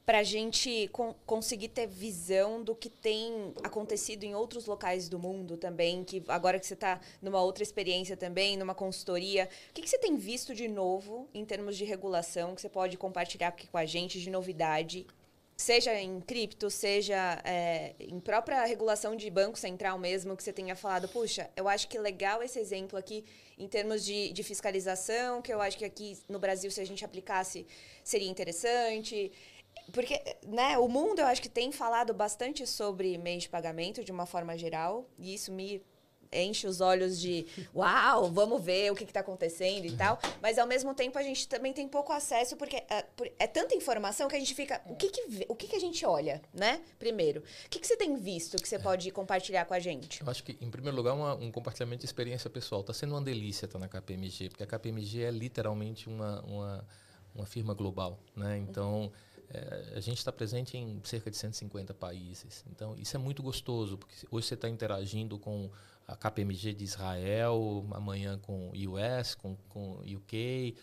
para a gente con conseguir ter visão do que tem acontecido em outros locais do mundo também, que agora que você está numa outra experiência também, numa consultoria, o que, que, você tem visto de novo em termos de regulação que você pode compartilhar aqui com a gente de novidade? Seja em cripto, seja é, em própria regulação de banco central mesmo, que você tenha falado, puxa, eu acho que legal esse exemplo aqui em termos de, de fiscalização, que eu acho que aqui no Brasil, se a gente aplicasse, seria interessante. Porque, né, o mundo eu acho que tem falado bastante sobre meio de pagamento de uma forma geral, e isso me enche os olhos de uau, vamos ver o que está acontecendo e tal. Mas ao mesmo tempo a gente também tem pouco acesso, porque é, é tanta informação que a gente fica. O que, que, o que, que a gente olha, né? Primeiro. O que, que você tem visto que você pode compartilhar com a gente? Eu acho que, em primeiro lugar, uma, um compartilhamento de experiência pessoal. Está sendo uma delícia estar na KPMG, porque a KPMG é literalmente uma, uma, uma firma global. Né? Então. Uhum é, a gente está presente em cerca de 150 países. Então, isso é muito gostoso, porque hoje você está interagindo com a KPMG de Israel, amanhã com US, com, com UK.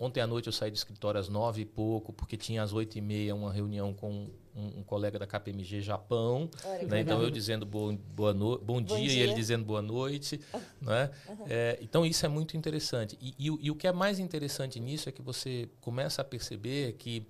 Ontem à noite eu saí do escritório às nove e pouco, porque tinha às oito e meia uma reunião com um, um colega da KPMG Japão. Né? Então eu dizendo boa, boa no, bom, bom dia, dia, e ele dizendo boa noite. né? Uhum. É, então isso é muito interessante. E, e, e, o que é mais interessante nisso é que você começa a perceber que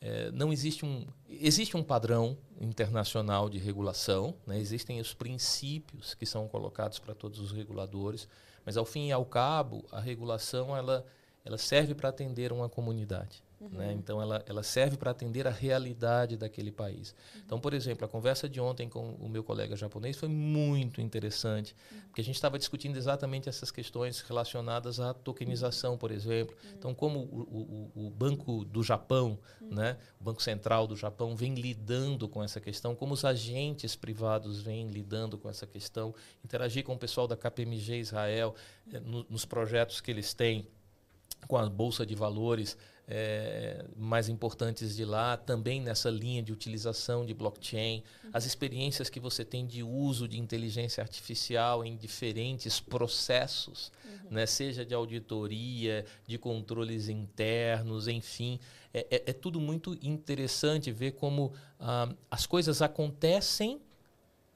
é, não existe um existe um padrão internacional de regulação, né? existem os princípios que são colocados para todos os reguladores, mas ao fim e ao cabo a regulação ela ela serve para atender uma comunidade. Uhum. Né? Então, ela, ela serve para atender a realidade daquele país. Uhum. Então, por exemplo, a conversa de ontem com o meu colega japonês foi muito interessante, uhum. porque a gente estava discutindo exatamente essas questões relacionadas à tokenização, por exemplo. Então, como o, o, o, Banco do Japão, né? o Banco Central do Japão, vem lidando com essa questão, como os agentes privados vêm lidando com essa questão, interagir com o pessoal da KPMG Israel, eh, no, nos projetos que eles têm com a Bolsa de Valores é, mais importantes de lá, também nessa linha de utilização de blockchain, uhum. as experiências que você tem de uso de inteligência artificial em diferentes processos, uhum. né, seja de auditoria, de controles internos, enfim. É, é, é tudo muito interessante ver como ah, as coisas acontecem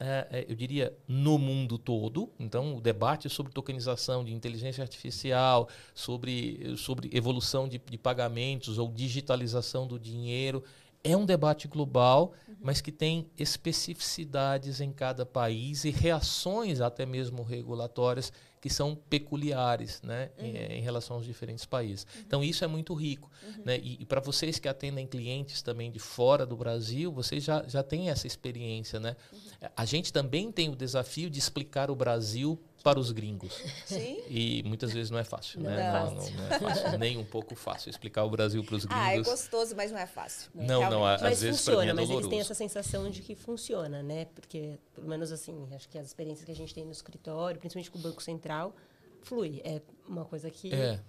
é, é, eu diria, no mundo todo. Então, o debate sobre tokenização de inteligência artificial, sobre, sobre evolução de, de pagamentos ou digitalização do dinheiro, é um debate global, uhum. mas que tem especificidades em cada país e reações até mesmo regulatórias que são peculiares né, uhum. em, em, relação aos diferentes países. Uhum. Então, isso é muito rico. Uhum. Né? E, e para vocês que atendem clientes também de fora do Brasil, vocês já, já têm essa experiência. Né? Uhum. A gente também tem o desafio de explicar o Brasil para os gringos. Sim. E muitas vezes não é fácil, não né? É não, não, não, é fácil, nem um pouco fácil explicar o Brasil para os gringos. Ah, é gostoso, mas não é fácil. Não, Realmente. não, às mas vezes funciona, mim é mas eles têm essa sensação de que funciona, né? Porque, pelo menos assim, acho que as experiências que a gente tem no escritório, principalmente com o Banco Central, flui. É uma coisa que... É.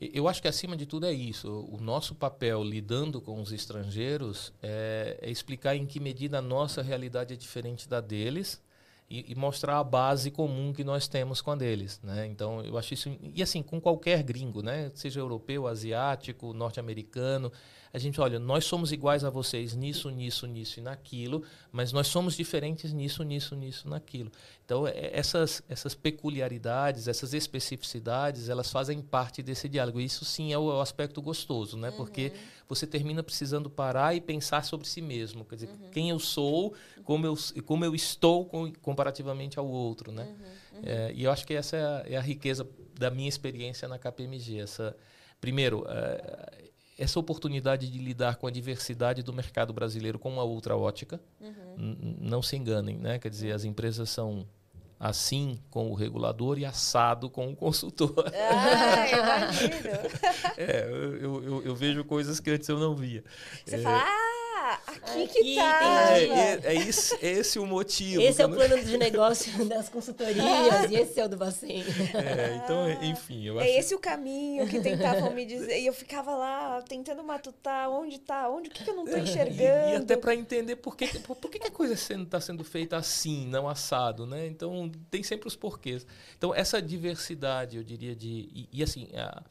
Eu acho que, acima de tudo, é isso. O nosso papel lidando com os estrangeiros é, é explicar em que medida a nossa realidade é diferente da deles e, e, mostrar a base comum que nós temos com a deles, né? Então eu acho isso e assim com qualquer gringo, né? Seja europeu, asiático, norte-americano, a gente olha, nós somos iguais a vocês nisso, nisso, nisso e naquilo, mas nós somos diferentes nisso, nisso, nisso, naquilo. Então é, essas essas peculiaridades, essas especificidades, elas fazem parte desse diálogo. Isso sim é o, é o aspecto gostoso, né? Uhum. Porque você termina precisando parar e pensar sobre si mesmo, quer dizer, uhum. quem eu sou, como eu como eu estou com, comparativamente ao outro, né? Uhum. É, e eu acho que essa é a, é a, riqueza da minha experiência na KPMG. Essa, primeiro, é, essa oportunidade de lidar com a diversidade do mercado brasileiro com uma outra ótica. Uhum. Não se enganem, né? Quer dizer, as empresas são assim com o regulador e assado com o consultor. Ah, imagino. é, eu, eu, eu, vejo coisas que antes eu não via. Você é, fala, ah, aqui, aqui que tá. É, é, é, isso, é esse o motivo. Esse é o plano de negócio das consultorias e esse é o do Bacen. É, então, enfim. Eu é acho... esse o caminho que tentavam me dizer. E eu ficava lá tentando matutar onde tá, onde, o que, que eu não tô enxergando. E, e até para entender por que, por, por que, que a coisa está sendo feita assim, não assado, né? Então, tem sempre os porquês. Então, essa diversidade, eu diria, de. E, e assim. A,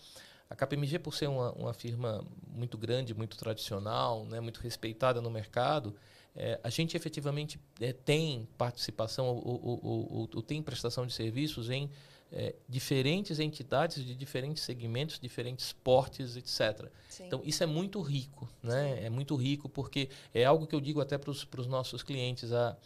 a KPMG, por ser uma, uma firma muito grande, muito tradicional, né, muito respeitada no mercado, é, a gente efetivamente é, tem participação ou, ou, ou, ou, tem prestação de serviços em é, diferentes entidades de diferentes segmentos, diferentes portes, etc. Sim. Então, isso é muito rico, né? É muito rico porque é algo que eu digo até para os nossos clientes. A,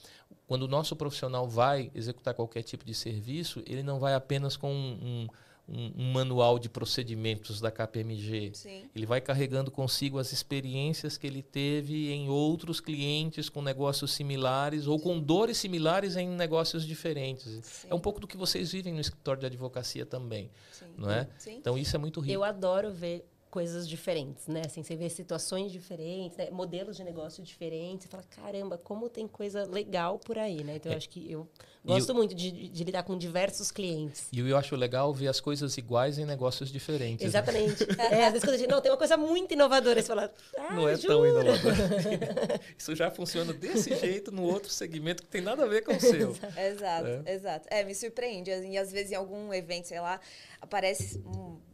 quando o nosso profissional vai executar qualquer tipo de serviço, ele não vai apenas com um, um um, um, manual de procedimentos da KPMG. Sim. Ele vai carregando consigo as experiências que ele teve em outros clientes com negócios similares ou com dores similares em negócios diferentes. Sim. É um pouco do que vocês vivem no escritório de advocacia também, Sim. não é? Então isso é muito rico. Eu adoro ver coisas diferentes, né? Assim, você vê situações diferentes, né? modelos de negócio diferentes, você fala, caramba, como tem coisa legal por aí, né? Então, é. eu acho que eu gosto eu, muito de, de, lidar com diversos clientes. E eu acho legal ver as coisas iguais em negócios diferentes. Exatamente. é, às vezes quando a gente, não, tem uma coisa muito inovadora, você fala, ah, Não é jura? tão inovador. Isso já funciona desse jeito no outro segmento que tem nada a ver com o seu. exato, é. exato. É, me surpreende. E às vezes em algum evento, sei lá, aparece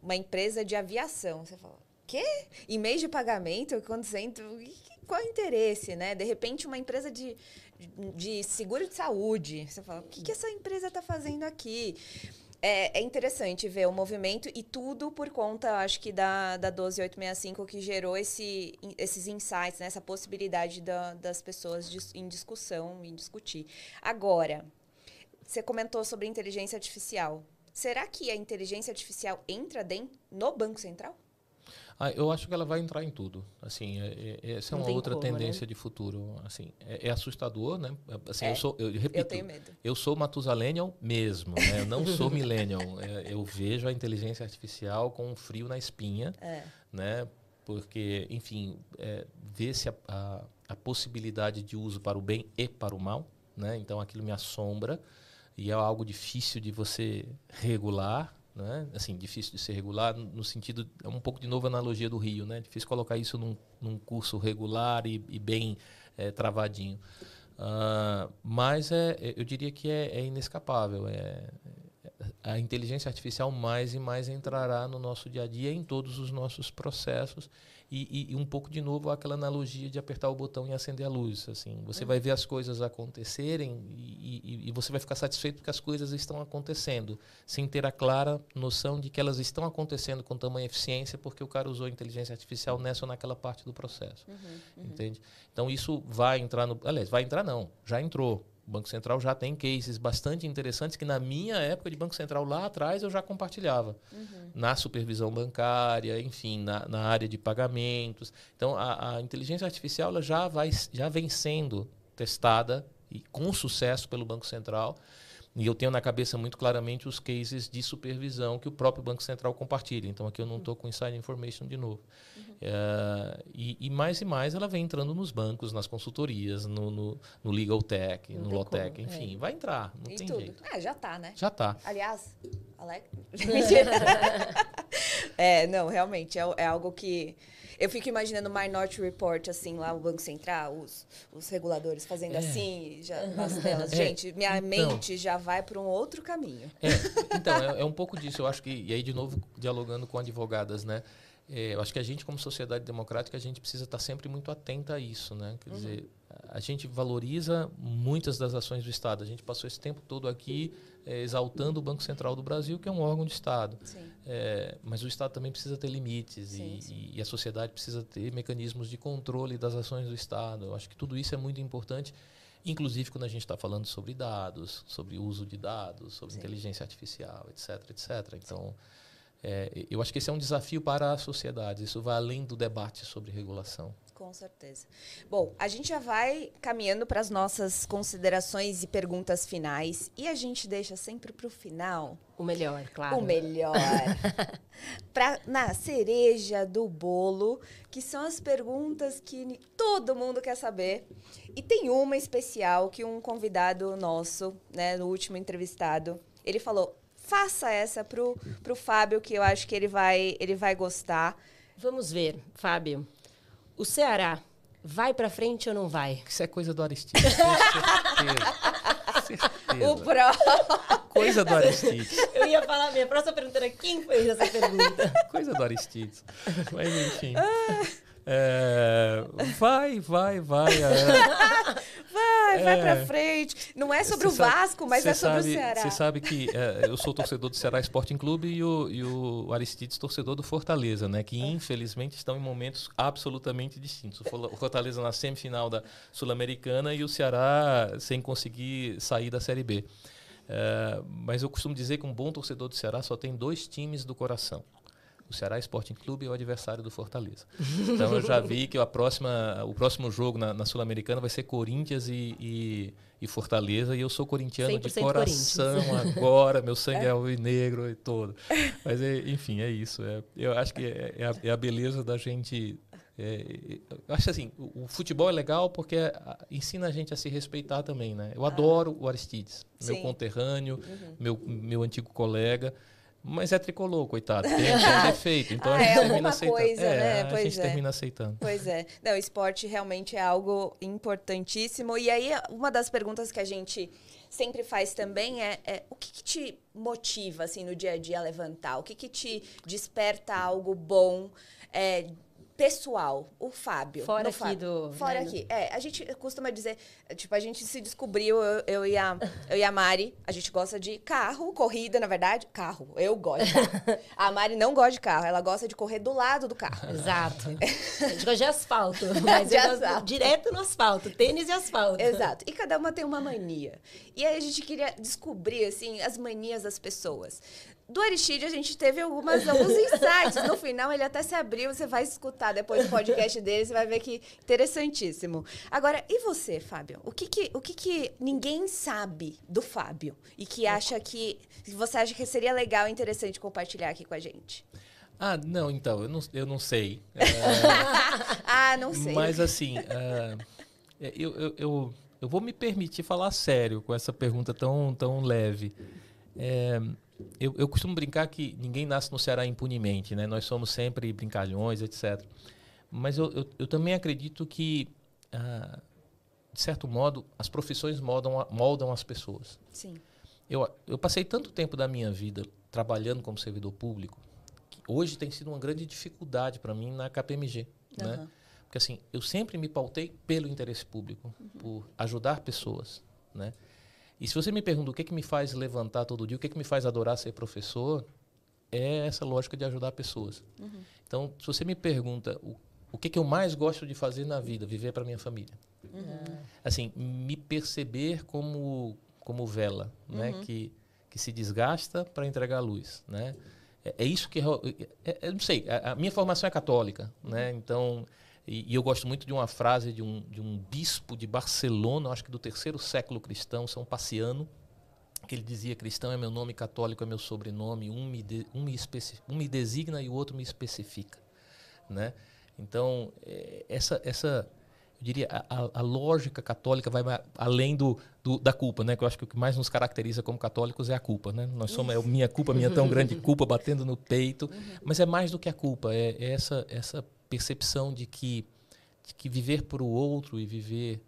uma empresa de aviação. Você fala, quê? Em mês de pagamento, quando você entra, qual é o interesse, né? De repente, uma empresa de, de seguro de saúde. Você fala, o que, que essa empresa está fazendo aqui? É, é, interessante ver o movimento e tudo por conta, acho que, da, da 12865 que gerou esse, esses insights, né? essa possibilidade da, das pessoas de, em discussão, em discutir. Agora, você comentou sobre inteligência artificial. Será que a inteligência artificial entra dentro no Banco Central? Ah, eu acho que ela vai entrar em tudo. Assim, é, é, essa é uma outra como, né? tendência né? de futuro. Assim, é, é assustador, né? Assim, é, eu sou, eu repito, eu tenho medo. Eu sou Matusalenial mesmo, né? Eu não sou millennial. É, eu vejo a inteligência artificial com um frio na espinha, é. né? Porque, enfim, vê-se a, a, a possibilidade de uso para o bem e para o mal, né? Então aquilo me assombra e é algo difícil de você regular, né? Assim, difícil de ser regular no sentido é um pouco de novo a analogia do Rio, né? Difícil colocar isso num, num curso regular e, e bem é, travadinho. Uh, mas é, é, eu diria que é, é inescapável. É, a inteligência artificial mais e mais entrará no nosso dia a dia em todos os nossos processos e, e, e, um pouco de novo aquela analogia de apertar o botão e acender a luz. Assim, você vai ver as coisas acontecerem e, e, você vai ficar satisfeito porque as coisas estão acontecendo, sem ter a clara noção de que elas estão acontecendo com tamanha eficiência porque o cara usou inteligência artificial nessa ou naquela parte do processo. Uhum, uhum. Entende? Então isso vai entrar no. Aliás, vai entrar não, já entrou. O Banco Central já tem cases bastante interessantes que na minha época de Banco Central lá atrás eu já compartilhava. Uhum. Na supervisão bancária, enfim, na, na área de pagamentos. Então a, a, inteligência artificial ela já, vai, já vem sendo testada e com sucesso pelo Banco Central. E eu tenho na cabeça muito claramente os cases de supervisão que o próprio Banco Central compartilha. Então aqui eu não estou com inside information de novo. Uhum. É, e, e, mais e mais ela vem entrando nos bancos, nas consultorias, no, no, no Legal Tech, não no Lotec, enfim, é. vai entrar, não e tem tudo. jeito. Ah, já está, né? Já está. Aliás, Alex. é, não, realmente, é, é algo que eu fico imaginando o Minority Report, assim, lá o Banco Central, os, os reguladores fazendo é. assim, já, nas telas. É. Gente, minha então, mente já vai para um outro caminho. É, então, é, é, um pouco disso. Eu acho que, e aí, de novo, dialogando com advogadas, né? É, eu acho que a gente, como sociedade democrática, a gente precisa estar sempre muito atenta a isso, né? Quer uhum. dizer, a gente valoriza muitas das ações do Estado. A gente passou esse tempo todo aqui é, exaltando o Banco Central do Brasil, que é um órgão de Estado. É, mas o Estado também precisa ter limites sim, e, sim. e, a sociedade precisa ter mecanismos de controle das ações do Estado. Eu acho que tudo isso é muito importante, inclusive quando a gente está falando sobre dados, sobre uso de dados, sobre sim. inteligência artificial, etc, etc. Então, é, eu acho que esse é um desafio para a sociedade. Isso vai além do debate sobre regulação. Com certeza. Bom, a gente já vai caminhando para as nossas considerações e perguntas finais. E a gente deixa sempre para o final. O melhor, claro. O melhor. pra, na cereja do bolo, que são as perguntas que todo mundo quer saber. E tem uma especial que um convidado nosso, né, no último entrevistado, ele falou: faça essa pro, pro Fábio, que eu acho que ele vai, ele vai gostar. Vamos ver, Fábio. O Ceará vai para frente ou não vai? Isso é coisa do Aristides. certeza. O pró. Coisa do Aristides. Eu ia falar, minha próxima pergunta era quem fez essa pergunta? Coisa do Aristides. Mas enfim. É, vai, vai, vai. É, Vai, vai É. pra frente. Não é sobre o sabe- Vasco, mas é sobre sabe, o Ceará. Você sabe que é, eu sou torcedor do Ceará Sporting Clube e o, e o Aristides torcedor do Fortaleza, né? Que infelizmente estão em momentos absolutamente distintos. O Fortaleza na semifinal da Sul-Americana e o Ceará sem conseguir sair da Série B. É, mas eu costumo dizer que um bom torcedor do Ceará só tem dois times do coração. O Ceará Sporting Clube é o adversário do Fortaleza. Então eu já vi que a próxima, o próximo jogo na, na Sul-Americana vai ser Corinthians e, e, e Fortaleza. E eu sou corintiano de 100% coração agora, meu sangue é alvinegro e todo. Mas é, enfim, é isso. É, eu acho que é, é a, é a beleza da gente. é, eu acho assim, o, o futebol é legal porque ensina a gente a se respeitar também, né? Eu adoro o Aristides, meu Sim. conterrâneo, meu, meu antigo colega. Mas é tricolor, coitado. Tem, tem defeito. Então Ah, a gente é termina aceitando. coisa, é, né? A Pois gente é. termina aceitando. Pois é. Não, esporte realmente é algo importantíssimo. E aí, uma das perguntas que a gente sempre faz também é, é, o que, que te motiva, assim, no dia a dia a levantar? O que, que te desperta algo bom, é, pessoal? O Fábio. Fora aqui Fábio. do- Fora né, aqui. É, a gente costuma dizer, tipo, a gente se descobriu, eu, eu, e a, eu e a Mari, a gente gosta de carro, corrida, na verdade. Carro. Eu gosto de carro. A Mari não gosta de carro, ela gosta de correr do lado do carro. Exato. A gente gosta de asfalto, mas De asfalto. direto no asfalto, tênis e asfalto. Exato. E cada uma tem uma mania. E aí a gente queria descobrir, assim, as manias das pessoas. Do Aristide, a gente teve algumas, alguns insights. No final, ele até se abriu. Você vai escutar depois o podcast dele, você vai ver que interessantíssimo. Agora, e você, Fábio? O que que, o que que ninguém sabe do Fábio? E que acha que... você acha que seria legal e interessante compartilhar aqui com a gente? Ah, não, então, eu não, eu não sei. Ah, não sei. Mas assim, é, eu, eu, eu, eu vou me permitir falar sério com essa pergunta tão, tão leve. É, eu, eu costumo brincar que ninguém nasce no Ceará impunemente, né? Nós somos sempre brincalhões, etc. Mas eu, eu, eu também acredito que, ah, de certo modo, as profissões moldam, moldam as pessoas. Sim. Eu, eu passei tanto tempo da minha vida trabalhando como servidor público que hoje tem sido uma grande dificuldade para mim na KPMG, né? Aham. Porque assim, eu sempre me pautei pelo interesse público, por ajudar pessoas, né? E se você me pergunta o que, que me faz levantar todo dia, o que, que me faz adorar ser professor, é essa lógica de ajudar pessoas. Então, se você me pergunta o, o que, que eu mais gosto de fazer na vida, viver para minha família. Assim, me perceber como como vela, né? Que que se desgasta para entregar luz, né? É, é isso que eu, é- é- eu não sei. A, a minha formação é católica, né? Então e, e eu gosto muito de uma frase de um, de um bispo de Barcelona, acho que do terceiro século cristão, São Paciano, que ele dizia: cristão é meu nome, católico é meu sobrenome, um me, de- um me, um me designa e o outro me especifica, né? Então eh, essa essa eu diria a, a- lógica católica vai além do, do- da culpa, né? Que eu acho que o que mais nos caracteriza como católicos é a culpa, né? Nós somos é minha culpa, minha tão grande culpa batendo no peito, mas é mais do que a culpa, é, é essa essa percepção de que de que viver para o outro e viver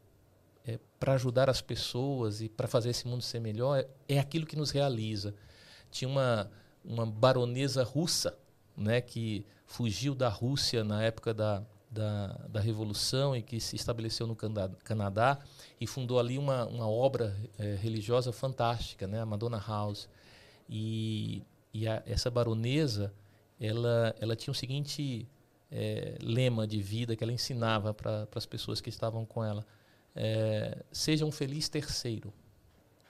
para ajudar as pessoas e para fazer esse mundo ser melhor é, é aquilo que nos realiza. Tinha uma, uma baronesa russa né, que fugiu da Rússia na época da, da, da Revolução e que se estabeleceu no Canadá e fundou ali uma, uma obra eh, religiosa fantástica, né, a Madonna House. E, e a- essa baronesa, ela, ela tinha o seguinte eh, lema de vida que ela ensinava para as pessoas que estavam com ela é, seja um feliz terceiro.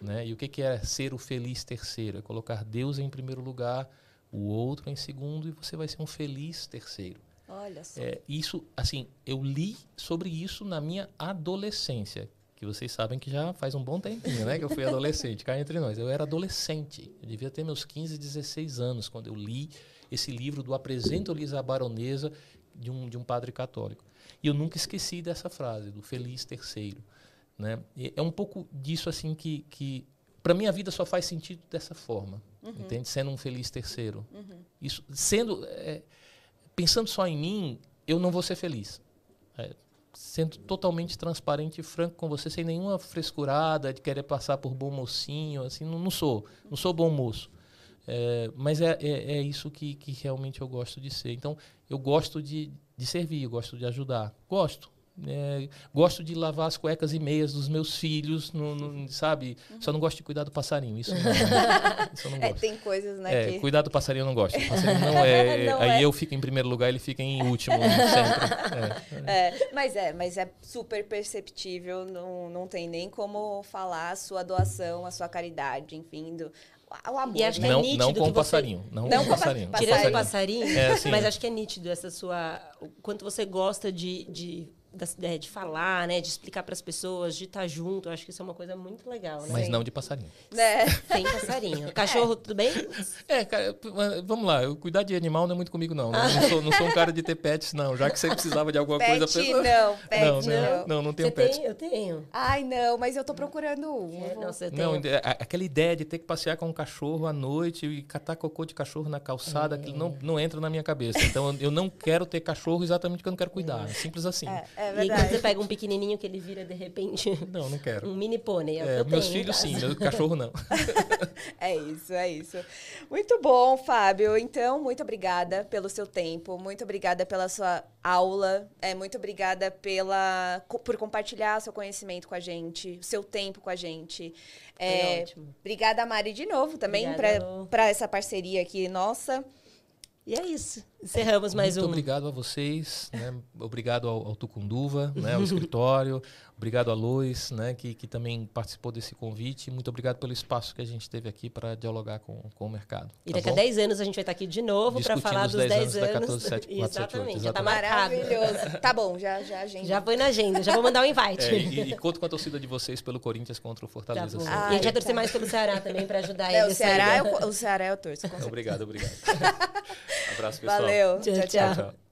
Né? E o que, que é ser o feliz terceiro? É colocar Deus em primeiro lugar, o outro em segundo, e você vai ser um feliz terceiro. Olha só. É, isso, assim, eu li sobre isso na minha adolescência, que vocês sabem que já faz um bom tempinho, né? Que eu fui adolescente, cá entre nós. Eu era adolescente, eu devia ter meus 15, 16 anos, quando eu li esse livro do Apresento-lhes a Baronesa, de um, de um padre católico. E eu nunca esqueci dessa frase, do feliz terceiro. Né? E é um pouco disso, assim, que, que para mim a vida só faz sentido dessa forma, entende? Sendo um feliz terceiro. Isso, sendo... é, pensando só em mim, eu não vou ser feliz. É, sendo totalmente transparente e franco com você, sem nenhuma frescurada de querer passar por bom mocinho, assim, não, não sou, não sou bom moço. É, mas é, é, é, isso que, que realmente eu gosto de ser. Então, eu gosto de, de servir, eu gosto de ajudar. Gosto. É, gosto de lavar as cuecas e meias dos meus filhos, no, no, sabe? Uhum. Só não gosto de cuidar do passarinho. Isso não, isso eu não é, gosto. É, tem coisas, né? É, que... Cuidar do passarinho eu não gosto. Passarinho não é. não aí é. eu fico em primeiro lugar, ele fica em último sempre. É, é. mas é, mas é super perceptível. Não, não tem nem como falar a sua doação, a sua caridade, enfim, do, o amor. E acho que é não, nítido não com o passarinho. Não, não com o passarinho. Tirando o passarinho, é, assim, mas acho que é nítido essa sua. O quanto você gosta de, de da, de falar, né? De explicar para as pessoas, de estar tá junto. Eu acho que isso é uma coisa muito legal, né? Mas não de passarinho. É. Sem passarinho. Cachorro, é. tudo bem? É, cara, vamos lá. Eu, cuidar de animal não é muito comigo, não. Não, não, sou, não sou um cara de ter pets, não. Já que você precisava de alguma pet, coisa... Pra... Não, pet não. Não, não, não tenho você pet. Tem? Eu tenho. Ai, não, mas eu tô procurando um. É, não, você tem. Não, aquela ideia de ter que passear com um cachorro à noite e catar cocô de cachorro na calçada, é. aquilo não, não entra na minha cabeça. Então, eu não quero ter cachorro exatamente porque eu não quero cuidar. É simples assim. É, é verdade. E quando você pega um pequenininho que ele vira de repente. Não, não quero. Um mini pônei. É, é meus filhos sim, meu cachorro não. é isso, é isso. Muito bom, Fábio. Então, muito obrigada pelo seu tempo, muito obrigada pela sua aula, é muito obrigada pela por compartilhar seu conhecimento com a gente, o seu tempo com a gente. É, ótimo. Obrigada, Mari, de novo também para essa parceria aqui nossa. E é isso. Encerramos mais Muito um. Muito obrigado a vocês, né? obrigado ao, ao Tucunduva, né? ao escritório, obrigado a Lois, né? que, que também participou desse convite. Muito obrigado pelo espaço que a gente teve aqui para dialogar com, com o mercado. E tá daqui bom? a 10 anos a gente vai estar aqui de novo para falar dos 10 anos. 10 anos da 14, 7, 4, exatamente, 7, 8, já está marcado. Maravilhoso. tá bom, já, já agenda. Já foi na agenda, já vou mandar o um invite. É, e, e, conto com a torcida de vocês pelo Corinthians contra o Fortaleza. Tá e a gente vai torcer tá. mais pelo Ceará também para ajudar ele. O Ceará, é o, Ceará é o torço. Obrigado, obrigado. Abraço, pessoal. Valeu. tchau. tchau. tchau. tchau.